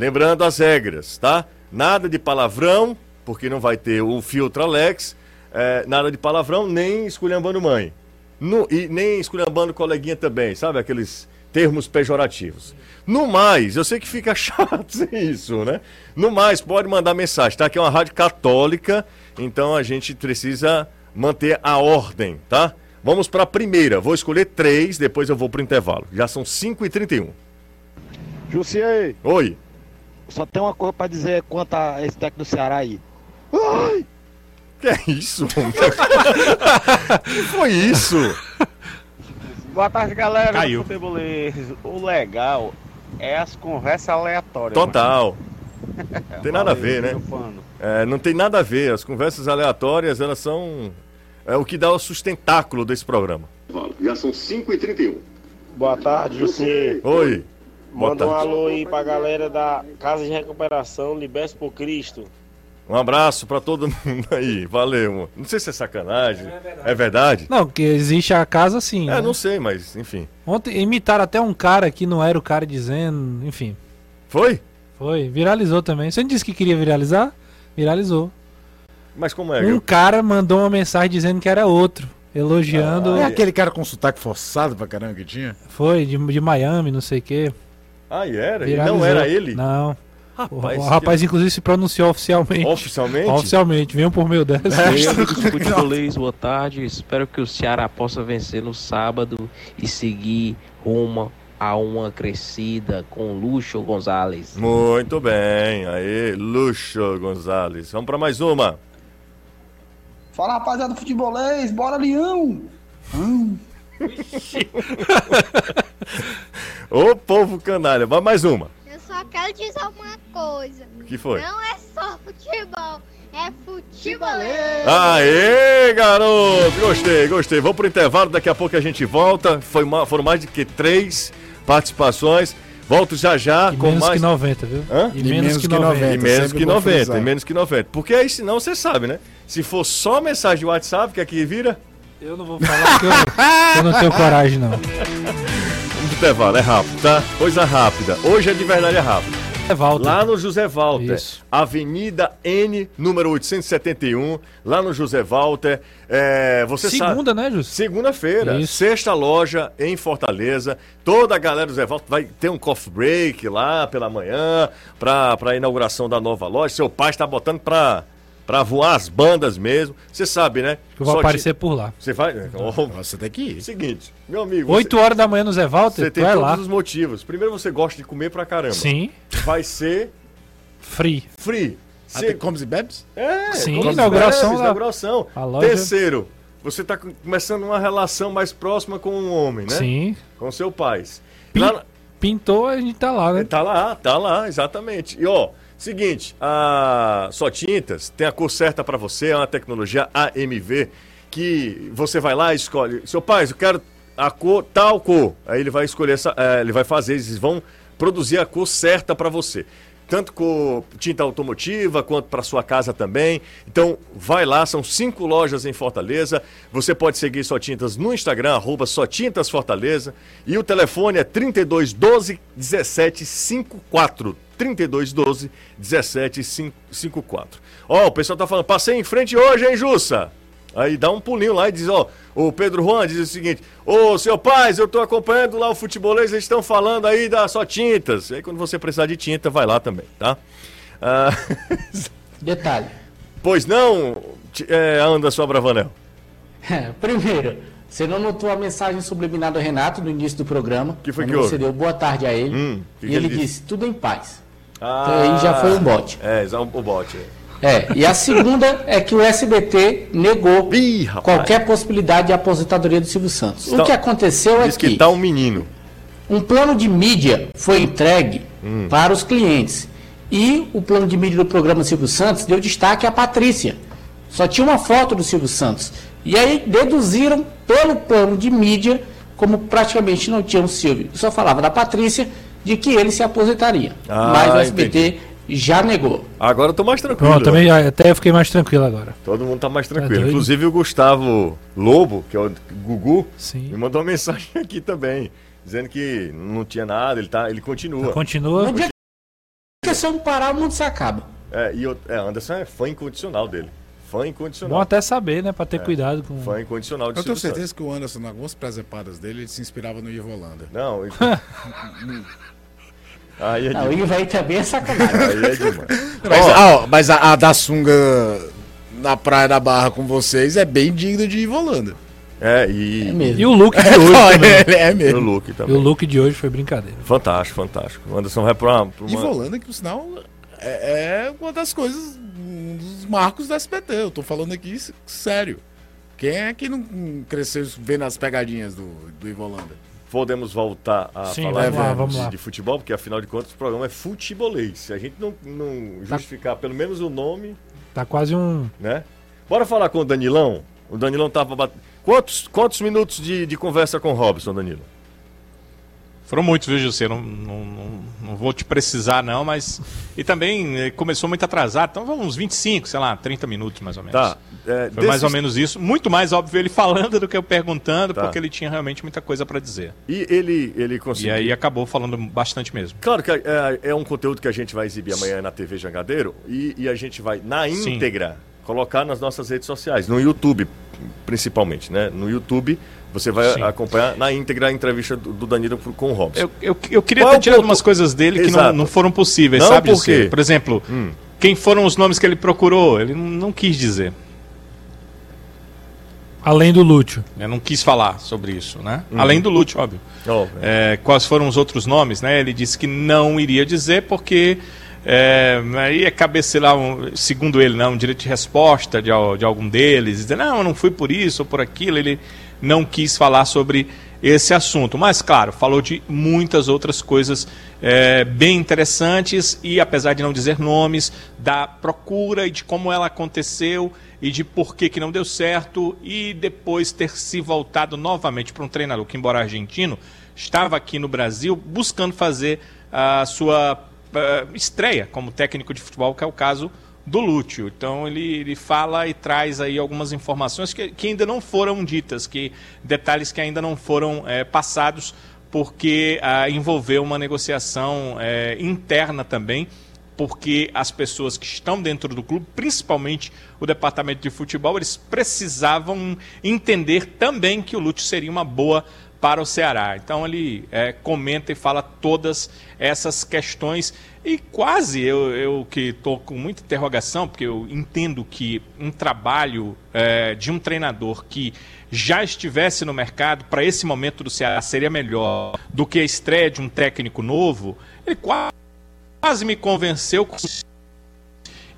Lembrando as regras, tá? Nada de palavrão, porque não vai ter o filtro Alex. é, nada de palavrão, nem esculhambando mãe. No- e nem esculhambando coleguinha também, sabe? Aqueles termos pejorativos. No mais, eu sei que fica chato isso, né? No mais, pode mandar mensagem, tá? Aqui é uma rádio católica, então a gente precisa manter a ordem, tá? Vamos para a primeira. Vou escolher três, depois eu vou pro intervalo. Já são 5h31. Jussiei, Oi. Só tem uma coisa pra dizer quanto a esse técnico do Ceará aí. Que é isso? que foi isso? Boa tarde, galera Caiu. O legal é as conversas aleatórias. Total. Não tem nada a ver, né? É, não tem nada a ver. As conversas aleatórias, elas são é o que dá o sustentáculo desse programa. Já são 5h31. Boa tarde, Jussiei. Oi. Manda um alô aí pra galera da Casa de Recuperação Liberce por Cristo. Um abraço pra todo mundo aí. Valeu. Não sei se é sacanagem. É verdade? Não, que existe a casa sim. É, né? não sei, mas enfim. Ontem imitaram até um cara que não era o cara dizendo, enfim. Foi? Foi, viralizou também. Você não disse que queria viralizar? Viralizou. Mas como é? Um cara mandou uma mensagem dizendo que era outro, elogiando. É aquele cara com sotaque forçado pra caramba que tinha? Foi de, de Miami, não sei o quê. Ah, e era? E Viralizou. não era ele? Não. Rapaz, o, o rapaz, inclusive, se pronunciou oficialmente. Oficialmente? Oficialmente, venham por meio dessa. Futebolês, boa tarde. Espero que o Ceará possa vencer no sábado e seguir rumo a uma crescida com Luxo Gonzalez. Muito bem. Aí, Luxo Gonzalez. Vamos pra mais uma. Fala rapaziada do futebolês, bora Leão! Hum. Ô povo canalha. Vai mais uma. Eu só quero dizer uma coisa. O que foi? Não é só futebol, é futebolês. Aê, garoto! Gostei, gostei. Vamos pro intervalo, daqui a pouco a gente volta. Foi ma- foram mais de que três participações. Volto já já E com menos mais. que 90, viu? Hã? E, menos, que 90. E menos que bom 90, frisar. e menos que 90. Porque aí, senão, você sabe, né? Se for só mensagem de WhatsApp, que aqui vira. Eu não vou falar porque eu, eu não tenho coragem, não. Intervalo, é rápido, tá? Coisa rápida. Hoje é de verdade é rápido. É Walter. Lá no José Walter, Isso. Avenida N, número 871, lá no José Walter. É, você sabe. Segunda, né, Jus? Segunda-feira, Isso. sexta loja em Fortaleza. Toda a galera do Zé Walter vai ter um coffee break lá pela manhã para a inauguração da nova loja. Seu pai está botando para para voar as bandas mesmo. Você sabe, né? Eu vou Só aparecer ti- por lá. Você vai? Oh, Você tem que ir. Seguinte, meu amigo. 8 horas da manhã no Zé Você, Walter, você tem vai todos lá. os motivos. Primeiro, você gosta de comer pra caramba. Sim, Vai ser free. free. Ah, Se- tem comes e bebes? É, Sim, inauguração lá. inauguração. A loja- Terceiro, você está começando uma relação mais próxima com um homem, né? Sim. Com seu pai. Pin- Lá, Pintou, a gente tá lá, né? tá lá, tá lá, exatamente. E ó, seguinte, a Só Tintas tem a cor certa para você, é uma tecnologia AMV que você vai lá e escolhe. Seu pai, eu quero a cor tal cor. Aí ele vai escolher essa, é, ele vai fazer, eles vão produzir a cor certa para você. Tanto com tinta automotiva quanto para sua casa também. Então, vai lá, são cinco lojas em Fortaleza. Você pode seguir Só Tintas no Instagram, arroba Só Tintas Fortaleza. E o telefone é 3212 1754. 3212 1754. Ó, o pessoal tá falando, passei em frente hoje, hein, Jussa? Aí dá um pulinho lá e diz, ó, o Pedro Juan diz o seguinte, ô, seu pais, eu tô acompanhando lá o futebolês, eles estão falando aí da só tintas. Aí quando você precisar de tinta, vai lá também, tá? Ah, Detalhe. pois não, é, Anderson Abravanel. Primeiro, você não notou a mensagem subliminar do Renato no início do programa. Que foi que houve? Você deu boa tarde a ele. Hum, que e que ele, ele disse, tudo em paz. Ah, Então aí já foi um bote. É, o bote. é. É, e a segunda é que o SBT negou Ih, qualquer possibilidade de aposentadoria do Silvio Santos. Está- O que aconteceu é que que tá um menino. um plano de mídia foi entregue Hum. para os clientes. E o plano de mídia do programa Silvio Santos deu destaque à Patrícia. Só tinha uma foto do Silvio Santos. E aí deduziram pelo plano de mídia, como praticamente não tinha o Silvio, só falava da Patrícia, de que ele se aposentaria. Ah, Mas o SBT já negou. Agora eu tô mais tranquilo. Pronto, também, até eu fiquei mais tranquilo agora. Todo mundo tá mais Tá tranquilo. Inclusive o Gustavo Lobo, que é o Gugu, Sim. me mandou uma mensagem aqui também, dizendo que não tinha nada, ele, tá, ele continua. Continua. Que esse homem parar, o mundo se acaba. É, e eu, é, Anderson é fã incondicional dele. Fã incondicional. Bom até saber, né? Pra ter É. cuidado com. Fã incondicional de Eu tenho Silvio certeza que o Anderson, em algumas presepadas dele, ele se inspirava no Ivo Holanda. Não, Aí é Não. Ivo aí também é sacanagem. Aí é demais. Mas, ah, ó, mas a, a da sunga na Praia da Barra com vocês é bem digno de Ivo Holanda. É, e. É mesmo. E o look de hoje Não, também. é, é E o mesmo. look E também. o look de hoje foi brincadeira. Fantástico, fantástico. O Anderson vai pra, pra uma... Ivo Holanda, que por sinal é, é uma das coisas, um dos marcos da SPT. Eu tô falando aqui sério. Quem é que não cresceu vendo as pegadinhas do, do Ivo Holanda? Podemos voltar a Sim, falar vamos lá, de- vamos lá. de futebol, porque afinal de contas o programa é futebolês. Se a gente não, não Tá. justificar pelo menos o nome, Tá quase um. né? Bora falar com o Danilão? O Danilão tava batendo. Quantos, quantos minutos de, de conversa com o Robson, Danilo? Foram muitos, viu, José? Não, não, não, não vou te precisar, não, mas. E também eh, começou muito atrasado, então vamos uns 25, sei lá, 30 minutos mais ou menos. Tá. é, Foi mais ou desses- menos isso. Muito mais óbvio ele falando do que eu perguntando, Tá. porque ele tinha realmente muita coisa para dizer. E ele, ele E conseguiu. aí acabou falando bastante mesmo. Claro que é, é um conteúdo que a gente vai exibir amanhã na TV Jangadeiro e, e a gente vai, na Sim. íntegra, colocar nas nossas redes sociais, no YouTube, principalmente, né? No YouTube, você vai Sim. acompanhar na íntegra a entrevista do, Danilo com o Robson. Eu, eu, eu queria Qual ter tirado ponto- umas coisas dele que não, não foram possíveis, Não, sabe, por quê? Por exemplo, Hum. quem foram os nomes que ele procurou? Ele não, quis dizer. Além do Lúcio. né? Não quis falar sobre isso, né? Uhum. Além do Lúcio, óbvio. É, quais foram os outros nomes, né? Ele disse que não iria dizer porque é, aí é cabeça lá, um, segundo ele, não, um direito de resposta de, de algum deles, dizer, não, eu não fui por isso ou por aquilo, ele não quis falar sobre esse assunto. Mas, claro, falou de muitas outras coisas é, bem interessantes e, apesar de não dizer nomes, da procura e de como ela aconteceu e de por que, que não deu certo e depois ter se voltado novamente para um treinador que, embora argentino, estava aqui no Brasil buscando fazer a sua eh, estreia como técnico de futebol, que é o caso do Lúcio. Então ele, ele fala e traz aí algumas informações que, que ainda não foram ditas, que detalhes que ainda não foram eh, passados, porque ah, envolveu uma negociação eh, interna também porque as pessoas que estão dentro do clube, principalmente o departamento de futebol, eles precisavam entender também que o Lúcio seria uma boa para o Ceará. Então ele é, comenta e fala todas essas questões e quase eu, eu que estou com muita interrogação, porque eu entendo que um trabalho é, de um treinador que já estivesse no mercado para esse momento do Ceará seria melhor do que a estreia de um técnico novo. Ele quase me convenceu com-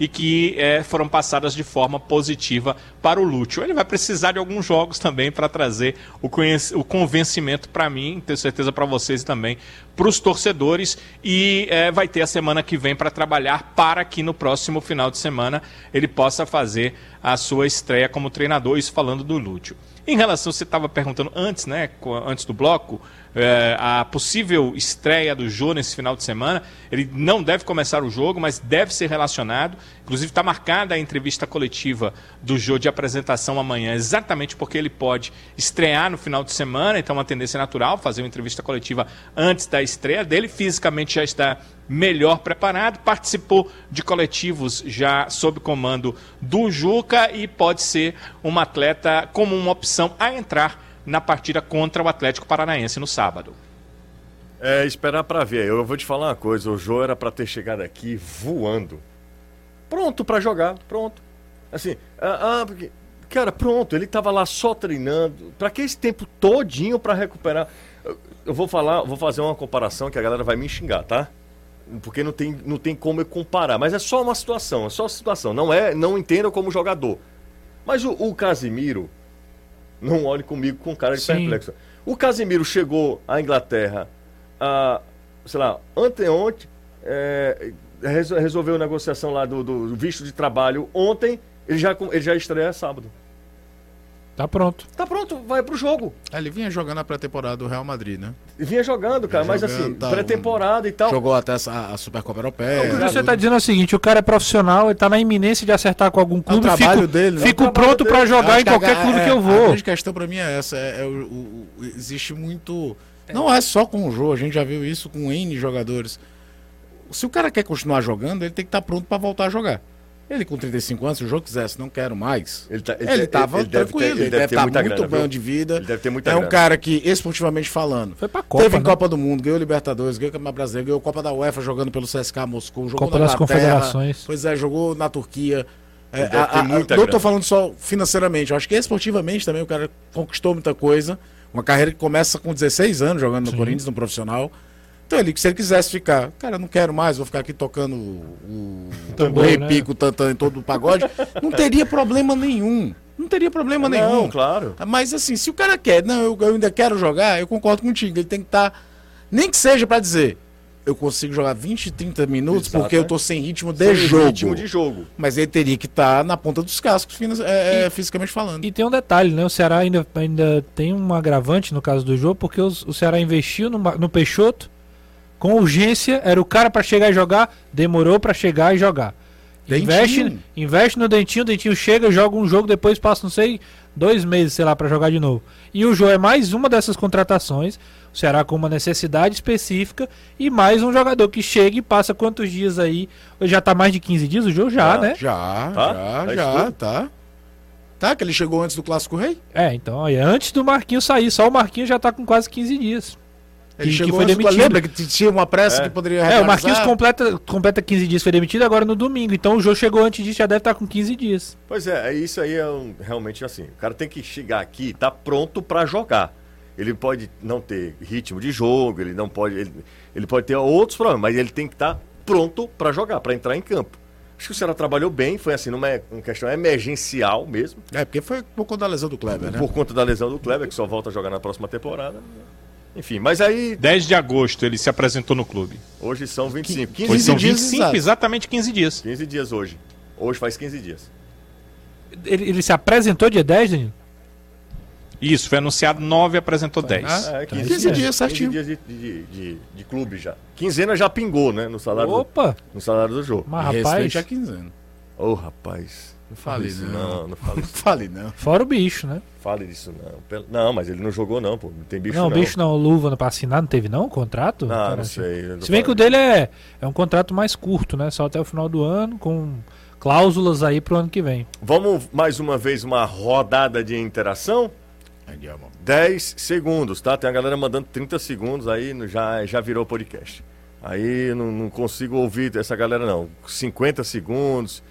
e que eh, foram passadas de forma positiva para o Lúcio. Ele vai precisar de alguns jogos também para trazer o, o convencimento para mim, tenho certeza para vocês também, para os torcedores. E eh, vai ter a semana que vem para trabalhar para que no próximo final de semana ele possa fazer a sua estreia como treinador, isso falando do Lúcio. Em relação, você estava perguntando antes, né, antes do bloco, eh, a possível estreia do Jô nesse final de semana. Ele não deve começar o jogo, mas deve ser relacionado. Inclusive, está marcada a entrevista coletiva do Jô de apresentação amanhã, exatamente porque ele pode estrear no final de semana, então é uma tendência natural fazer uma entrevista coletiva antes da estreia dele. Fisicamente já está melhor preparado, participou de coletivos já sob comando do Juca e pode ser um atleta como uma opção a entrar na partida contra o Atlético Paranaense no sábado. É, esperar pra ver. Eu vou te falar uma coisa, o Jô era pra ter chegado aqui voando. Pronto pra jogar, pronto. Assim, ah, ah, porque, cara, pronto, ele tava lá só treinando. Pra que esse tempo todinho pra recuperar? Eu, vou falar, vou fazer uma comparação que a galera vai me xingar, tá? Porque não tem, não tem como eu comparar, mas é só uma situação, é só uma situação, não é, não entenda como jogador. Mas o, o Casimiro, não olhe comigo com cara de Sim. perplexo. O Casimiro chegou à Inglaterra, a, sei lá, anteontem, é, resol- resolveu a negociação lá do, do visto de trabalho ontem, ele já, ele já estreia sábado. Tá pronto. Tá pronto, vai pro jogo. Ah, Ele vinha jogando a pré-temporada do Real Madrid, né? Vinha jogando, cara, Vinha mas jogando, assim, tá, pré-temporada e tal. Jogou até a, a Supercopa Europeia. O que você tá dizendo é o seguinte, o cara é profissional, ele tá na iminência de acertar com algum clube, trabalho fico, dele, né? fico É o pronto pra dele. jogar em que a qualquer ga- clube é, que eu A vou. grande questão pra mim é essa. É, é o- o- o- existe muito. Não é só com o jogo, a gente já viu isso com N jogadores. Se o cara quer continuar jogando, ele tem que estar pronto pra voltar a jogar. Ele com 35 anos, se o jogo quisesse, não quero mais. Ele, tá, Ele, tava ele deve ter- tranquilo, ele, deve ter estar muita muito grana, bom viu? de vida. Ele deve ter muita é um grana. cara que, esportivamente falando, Foi pra Copa, teve em né? Copa do Mundo, ganhou Libertadores, ganhou Campeonato Brasileiro, ganhou Copa da UEFA jogando pelo CSKA Moscou, jogou Copa na das Inglaterra, Confederações. Pois é, jogou na Turquia. É, Ele deve a- ter a- muita não grana. tô falando só financeiramente, eu acho que esportivamente também o cara conquistou muita coisa. Uma carreira que começa com 16 anos jogando no Corinthians, no profissional. Então, ele, se ele quisesse ficar, cara, não quero mais, vou ficar aqui tocando o, o Tambor, rei né? pico, tantã em todo o pagode, não teria problema nenhum. Não teria problema Não, nenhum. claro. Mas assim, se o cara quer, não, eu, eu ainda quero jogar, eu concordo contigo. Ele tem que estar, nem que seja pra dizer, eu consigo jogar 20, 30 minutos Exato, porque eu é. tô sem ritmo de Sem jogo. ritmo de jogo. Mas ele teria que estar na ponta dos cascos, é, é, fisicamente falando. E tem um detalhe, né? O Ceará ainda, ainda tem um agravante no caso do jogo, porque os- o Ceará investiu no, no Peixoto com urgência, era o cara pra chegar e jogar, demorou pra chegar e jogar. Dentinho. Investe, investe no Dentinho, o Dentinho chega, joga um jogo, depois passa, não sei, dois meses, sei lá, pra jogar de novo. E o Jô é mais uma dessas contratações, o Ceará com uma necessidade específica, e mais um jogador que chega e passa quantos dias aí? Já tá mais de 15 dias o Jô? Já, Já. né? Já, Tá? já, Tá já, tá. Tá, que ele chegou antes do Clássico Rei? É, então, olha, antes do Marquinhos sair, só o Marquinhos já tá com quase 15 dias. Ele Que- que chegou foi antes do... demitido. Lembra que tinha uma pressa É. que poderia É, o? Marquinhos completa, completa 15 dias, foi demitido agora no domingo. Então o Jô chegou antes disso, já deve estar com 15 dias. Pois é, é isso aí é um- realmente assim. O cara tem que chegar aqui e tá pronto pra jogar. Ele pode não ter ritmo de jogo, ele não pode. Ele, ele pode ter outros problemas, mas ele tem que estar pronto pra jogar, pra entrar em campo. Acho que o Ceará trabalhou bem, foi assim, numa uma questão emergencial mesmo, É, porque foi por conta da lesão do Kleber, né? por conta da lesão do Kleber, que só volta a jogar na próxima temporada. Enfim, mas aí 10 de agosto ele se apresentou no clube. hoje são 25. 15, Hoje são dias 25, exatos. exatamente 15 dias. 15 dias hoje. Hoje faz 15 dias. Ele, ele se apresentou dia 10, Danilo? Isso, foi anunciado 9 apresentou 10. Ah, é, 15 15 dias, 15 certinho. dias de, de, de, de clube já. Quinzena já pingou, né? No salário, do, Opa! no salário do jogo. Mas rapaz, a quinzena. Ô, rapaz. Não fale isso, não. não. Não fale Não isso. fale, não. fora o bicho, né? Fale disso, não. Não, mas ele não jogou, não, pô. Não tem bicho, não, não. bicho não, luva pra assinar, não teve não contrato? Não, Cara, não sei. não Se bem que o dele é, é um contrato mais curto, né? Só até o final do ano, com cláusulas aí pro ano que vem. Vamos mais uma vez uma rodada de interação? Andiamo. 10 segundos, tá? Tem a galera mandando 30 segundos aí, já, já virou podcast. Aí eu não, não consigo ouvir essa galera, não. 50 segundos,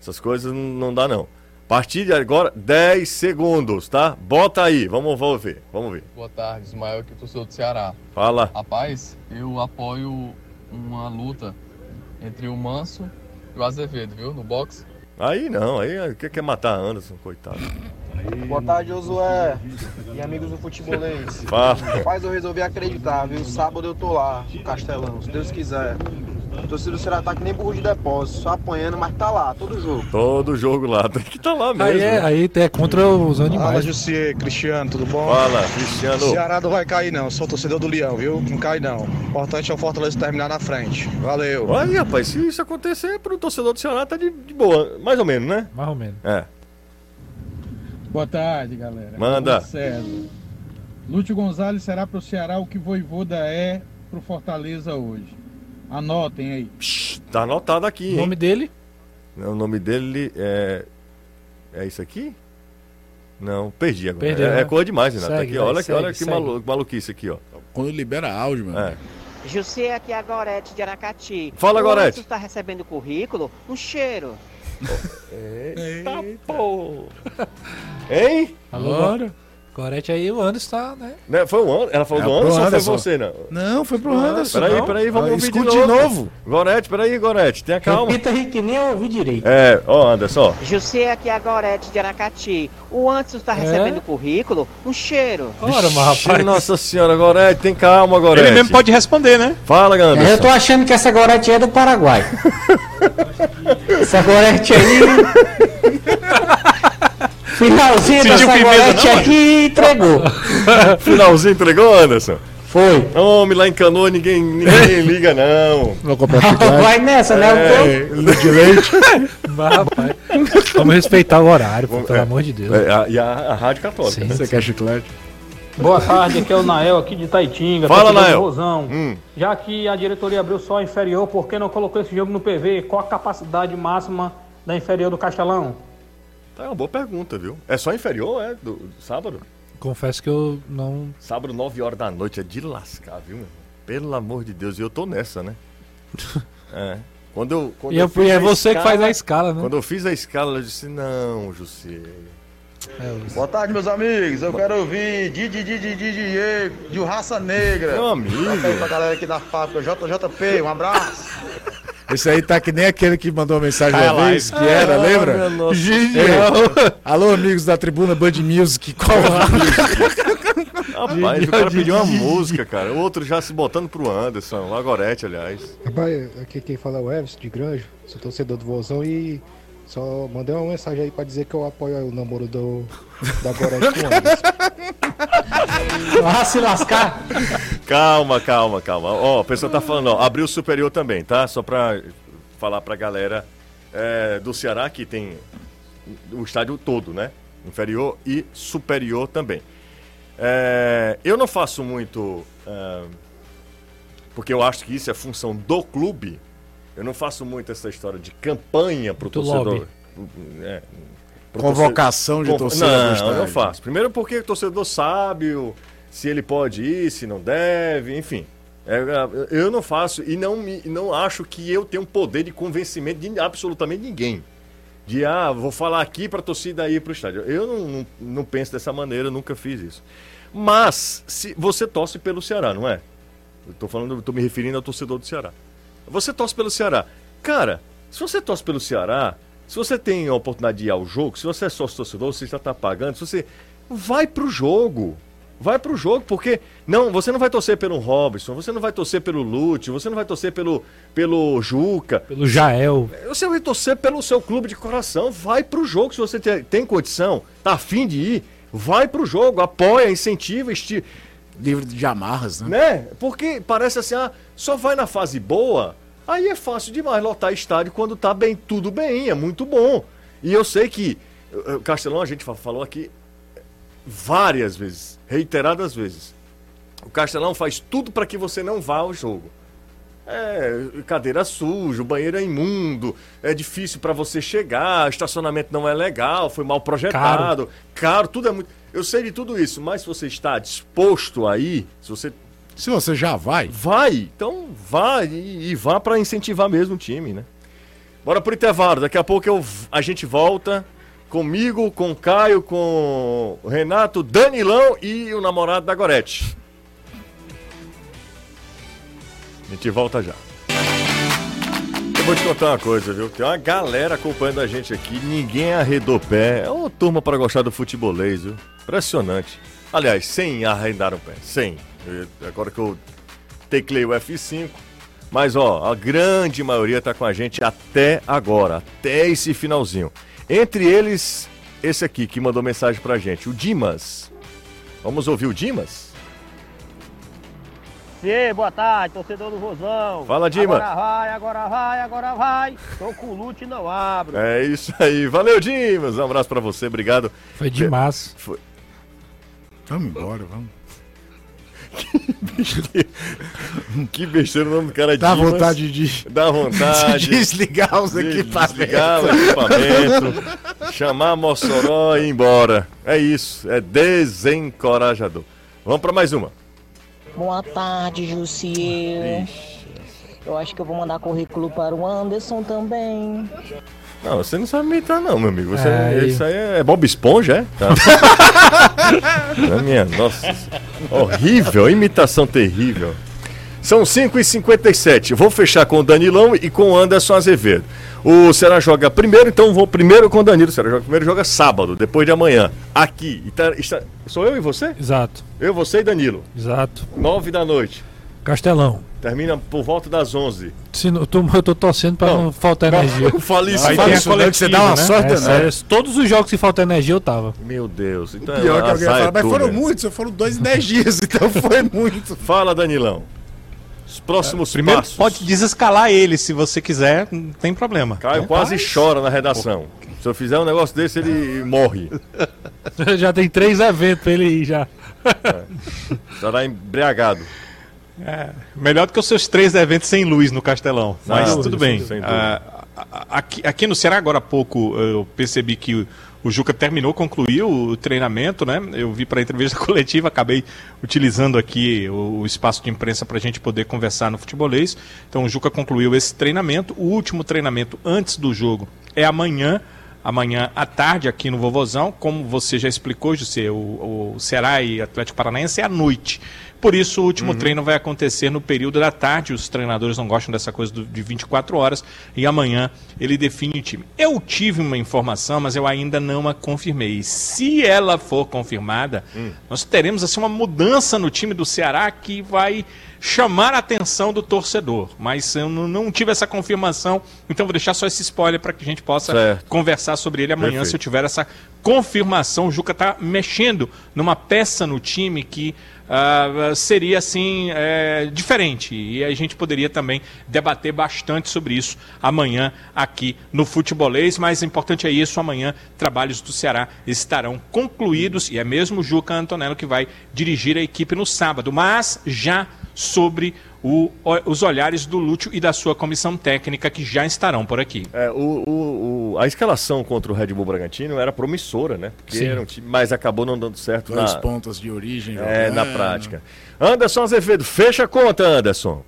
essas coisas não, dá, não. A partir de agora, 10 segundos, tá? Bota aí, vamos, vamos ver, vamos ver. Boa tarde, Ismael aqui, torcedor do Ceará. Fala. Rapaz, eu apoio uma luta entre o Manso e o Azevedo, viu? No boxe. Aí não, aí quer, quer matar Anderson, coitado. Boa tarde, Josué e amigos do futebolês. Fala. Rapaz, eu resolvi acreditar, viu? Sábado eu tô lá, no Castelão, se Deus quiser. O torcedor do Ceará tá que nem burro de depósito, só apanhando, mas tá lá, todo jogo. Todo jogo lá, tem que estar lá mesmo. Aí é, aí é contra os Fala, animais. Jussier, Cristiano, tudo bom? Fala, Cristiano. Ceará não vai cair não, sou torcedor do Leão, viu? Não cai não. O importante é o Fortaleza terminar na frente. Valeu. Olha, rapaz, se isso acontecer pro torcedor do Ceará, tá de, de boa. Mais ou menos, né? Mais ou menos. É. Boa tarde, galera. Manda. Lúcio Gonzalez será para o Ceará o que Voivoda é para o Fortaleza hoje. Anotem aí. Tá anotado aqui, O nome hein? dele? O nome dele é. É isso aqui? Não, perdi agora. Perdeu, é, né? é coisa demais, Renato. Segue, aqui, vai, olha, segue, olha que segue. malu- maluquice aqui, ó. Quando libera áudio, mano. É. José aqui é a Gorete de Aracati. Fala, O Gorete. Anderson está recebendo currículo? Um cheiro. Eita, pô! Hein? Alô, Bora. Gorete aí, o Anderson tá, né? Né, Foi o Anderson? Ela falou É, do pro Anderson ou foi Anderson. você, não? Não, foi pro Anderson. Peraí, não. peraí, vamos Ah, ouvir de novo. de novo. Gorete, peraí, Gorete, tenha calma. Repita aí que nem eu ouvi direito. É, ó, Anderson, ó. José aqui é a Gorete de Aracati. O Anderson está recebendo currículo? Um cheiro. Ora, mas rapaz. Nossa senhora, Gorete, tem calma, Gorete. Ele mesmo pode responder, né? Fala, É, Eu tô Anderson. achando que essa gorete é do Paraguai. essa gorete aí. Finalzinho gorete não, aqui entregou. Finalzinho entregou, Anderson? Foi. Homem, lá em Canoa ninguém, ninguém liga, não. Vou comprar chiclete. Vai nessa, né? É, O Litro de leite. Mas, rapaz. Vamos respeitar o horário, pô, pelo amor de Deus. É, a- e a, a Rádio Católica, Sim. né? Você quer chiclete? Boa tarde, aqui é o Nael aqui de Taitinga. Fala, Nael. Rosão. Hum. Já que a diretoria abriu só a inferior, por que não colocou esse jogo no PV? Qual a capacidade máxima da inferior do Castelão? Tá, é uma boa pergunta, viu? É só inferior, é? Do, do sábado? Confesso que eu não. Sábado, 9 horas da noite, é de lascar, viu, meu? Pelo amor de Deus, e eu tô nessa, né? é. Quando eu, quando E eu é- fiz e é você que faz a escala, né? Quando eu fiz a escala, eu disse, não, José. Boa tarde, meus amigos. Eu quero ouvir Didi Didi Didi de Raça Negra. Meu amigo. Pra galera aqui da fábrica, JJP, um abraço. Esse aí tá que nem aquele que mandou uma mensagem Cai uma a vez, que era, Ah, lembra? Genial. Alô, amigos da tribuna Band Music, qual Rapaz, o cara pediu uma música, cara. O outro já se botando pro Anderson, o Agorete, aliás. Rapaz, aqui quem fala é o Everson de Granjo, sou torcedor do Vozão e só mandei uma mensagem aí pra dizer que eu apoio o namoro do, da Gorete com. Ah, se lascar. Calma, calma, calma. Ó, a pessoa tá falando, ó, abriu o superior também, tá? Só pra falar pra galera é, do Ceará que tem o estádio todo, né? Inferior e superior também. É, eu não faço muito. é, porque eu acho que isso é função do clube. Eu não faço muito essa história de campanha pro Muito torcedor. lobby. É, pro Convocação de Convo- torcida no Não, eu estádio. não faço. Primeiro porque o torcedor sabe o- se ele pode ir, se não deve, enfim. É, é, eu não faço e não, me, não acho que eu tenho poder de convencimento de absolutamente ninguém. De, ah, vou falar aqui para a torcida ir para o estádio. Eu não, não, não penso dessa maneira, nunca fiz isso. Mas, se você torce pelo Ceará, não é? Eu tô falando, tô me referindo ao torcedor do Ceará. Você torce pelo Ceará. Cara, se você torce pelo Ceará, se você tem a oportunidade de ir ao jogo, se você é sócio torcedor, você já tá pagando, se você vai pro jogo. Vai pro jogo, porque não, você não vai torcer pelo Robson, você não vai torcer pelo Lute, você não vai torcer pelo pelo Juca, Pelo Jael. você vai torcer pelo seu clube de coração. Vai pro jogo se você te- tem condição, tá afim de ir. Vai pro jogo, apoia, incentiva, esti... livre de amarras, né? né? Porque parece assim, ah, só vai na fase boa. Aí é fácil demais lotar estádio quando tá bem, tudo bem, é muito bom. E eu sei que eh, o Castelão a gente fa- falou aqui várias vezes, reiteradas vezes. O Castelão faz tudo para que você não vá ao jogo. É, cadeira suja, o banheiro é imundo, é difícil para você chegar, o estacionamento não é legal, foi mal projetado, caro. tudo é muito. Eu sei de tudo isso, mas se você está disposto a ir, se você. Se você já vai. Vai, então vá e, e vá para incentivar mesmo o time, né? Bora pro intervalo, daqui a pouco eu, a gente volta comigo, com o Caio, com o Renato, Danilão e o namorado da Gorete. A gente volta já. Eu vou te contar uma coisa, viu? Tem uma galera acompanhando a gente aqui, ninguém arredou pé. É uma turma para gostar do futebolês, viu? Impressionante. Aliás, 100 arrendaram pé, 100. Eu- agora que eu teclei o F5. Mas, ó, a grande maioria tá com a gente até agora, até esse finalzinho. Entre eles, esse aqui que mandou mensagem pra gente, o Dimas. Vamos ouvir o Dimas? Sim, boa tarde, torcedor do Rosão. Fala, Dima. Agora vai, agora vai, agora vai. Tô com lute e não abro. É isso aí. Valeu, Dimas. Um abraço pra você, obrigado. Foi demais. Foi. Vamos embora, vamos. que besteira o nome do cara é Dá Dimas. vontade de- Dá vontade. de desligar os de equipamentos. Desligar o equipamento. chamar Mossoró e ir embora. É isso. É desencorajador. Vamos pra mais uma. Boa tarde, Jussier. Eu acho que eu vou mandar currículo para o Anderson também. Não, você não sabe imitar, não, meu amigo. Você, Ai. Isso aí é Bob Esponja, é? Tá. É minha, nossa. Horrível, imitação terrível. São 5h57. Vou fechar com o Danilão e com o Anderson Azevedo. O Ceará joga primeiro, então vou primeiro com o Danilo. O Ceará joga primeiro joga sábado, depois de amanhã. Aqui. Está- está- Sou eu e você? Exato. Eu, você e Danilo. Exato. 9 da noite. Castelão. Termina por volta das 11. Se não- eu, tô, eu tô torcendo pra não, faltar não, energia. não fale isso, Aí fale tem a isso coletiva, você dá uma né? sorte É sério, Todos os jogos que falta energia eu tava. Meu Deus. Então Pior que alguém é falar, mas tu, foram né? muitos, só foram dois dias, então foi muito. Fala, Danilão. Os próximos Primeiro, passos. pode desescalar ele se você quiser, não tem problema. Caio quase chora na redação. Se eu fizer um negócio desse, ele morre. já tem três eventos pra ele ir já. Estará embriagado. É, melhor do que os seus três eventos sem luz no Castelão. Mas tudo isso, bem. Ah, aqui, aqui no Ceará, agora há pouco, eu percebi que o, Juca terminou, concluiu o treinamento, né? Eu vi para a entrevista coletiva, acabei utilizando aqui o, o espaço de imprensa para a gente poder conversar no futebolês. Então o Juca concluiu esse treinamento. O último treinamento antes do jogo é amanhã amanhã à tarde aqui no Vovozão. Como você já explicou, José, o, o Ceará e Atlético Paranaense é à noite. Por isso, o último uhum. treino vai acontecer no período da tarde. Os treinadores não gostam dessa coisa do, de 24 horas. E amanhã ele define o time. Eu tive uma informação, mas eu ainda não a confirmei. Se ela for confirmada, uhum. nós teremos assim, uma mudança no time do Ceará que vai chamar a atenção do torcedor. Mas eu não, tive essa confirmação, então vou deixar só esse spoiler para que a gente possa certo. conversar sobre ele amanhã, Perfeito. se eu tiver essa confirmação. O Juca está mexendo numa peça no time que uh, seria assim é, diferente. E a gente poderia também debater bastante sobre isso amanhã aqui no Futebolês. Mas o importante é isso: amanhã trabalhos do Ceará estarão concluídos e é mesmo Juca Antonello que vai dirigir a equipe no sábado, mas já sobre o, os olhares do Lúcio e da sua comissão técnica que já estarão por aqui. É, o, o, a escalação contra o Red Bull Bragantino era promissora, né? Porque Sim. era um time, mas acabou não dando certo Dois na, pontos de origem. É, na prática. Anderson Azevedo, fecha a conta, Anderson.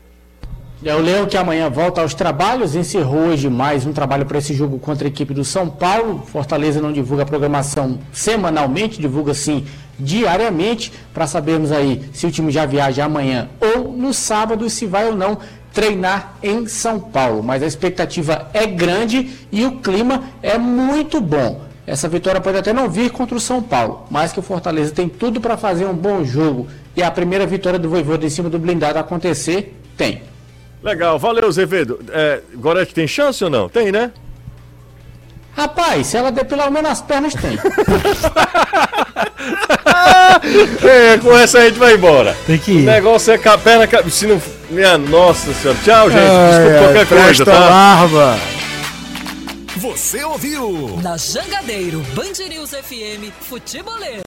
É o Leão que amanhã volta aos trabalhos, encerrou hoje mais um trabalho para esse jogo contra a equipe do São Paulo. Fortaleza não divulga a programação semanalmente, divulga sim diariamente para sabermos aí se o time já viaja amanhã ou no sábado se vai ou não treinar em São Paulo. Mas a expectativa é grande e o clima é muito bom. Essa vitória pode até não vir contra o São Paulo, mas que o Fortaleza tem tudo para fazer um bom jogo e a primeira vitória do Voivoda em cima do blindado acontecer, tem. Legal, valeu, Zevedo. É, Gorete tem chance ou não? Tem, né? Rapaz, se ela depilar o menos as pernas, tem. é, com essa a gente vai embora. Tem que ir. O negócio é com a perna. Se não... Minha nossa senhora. Tchau, gente. Desculpa qualquer coisa, tá? Larva. Você ouviu? Na Jangadeiro, Band News FM, Futebolês.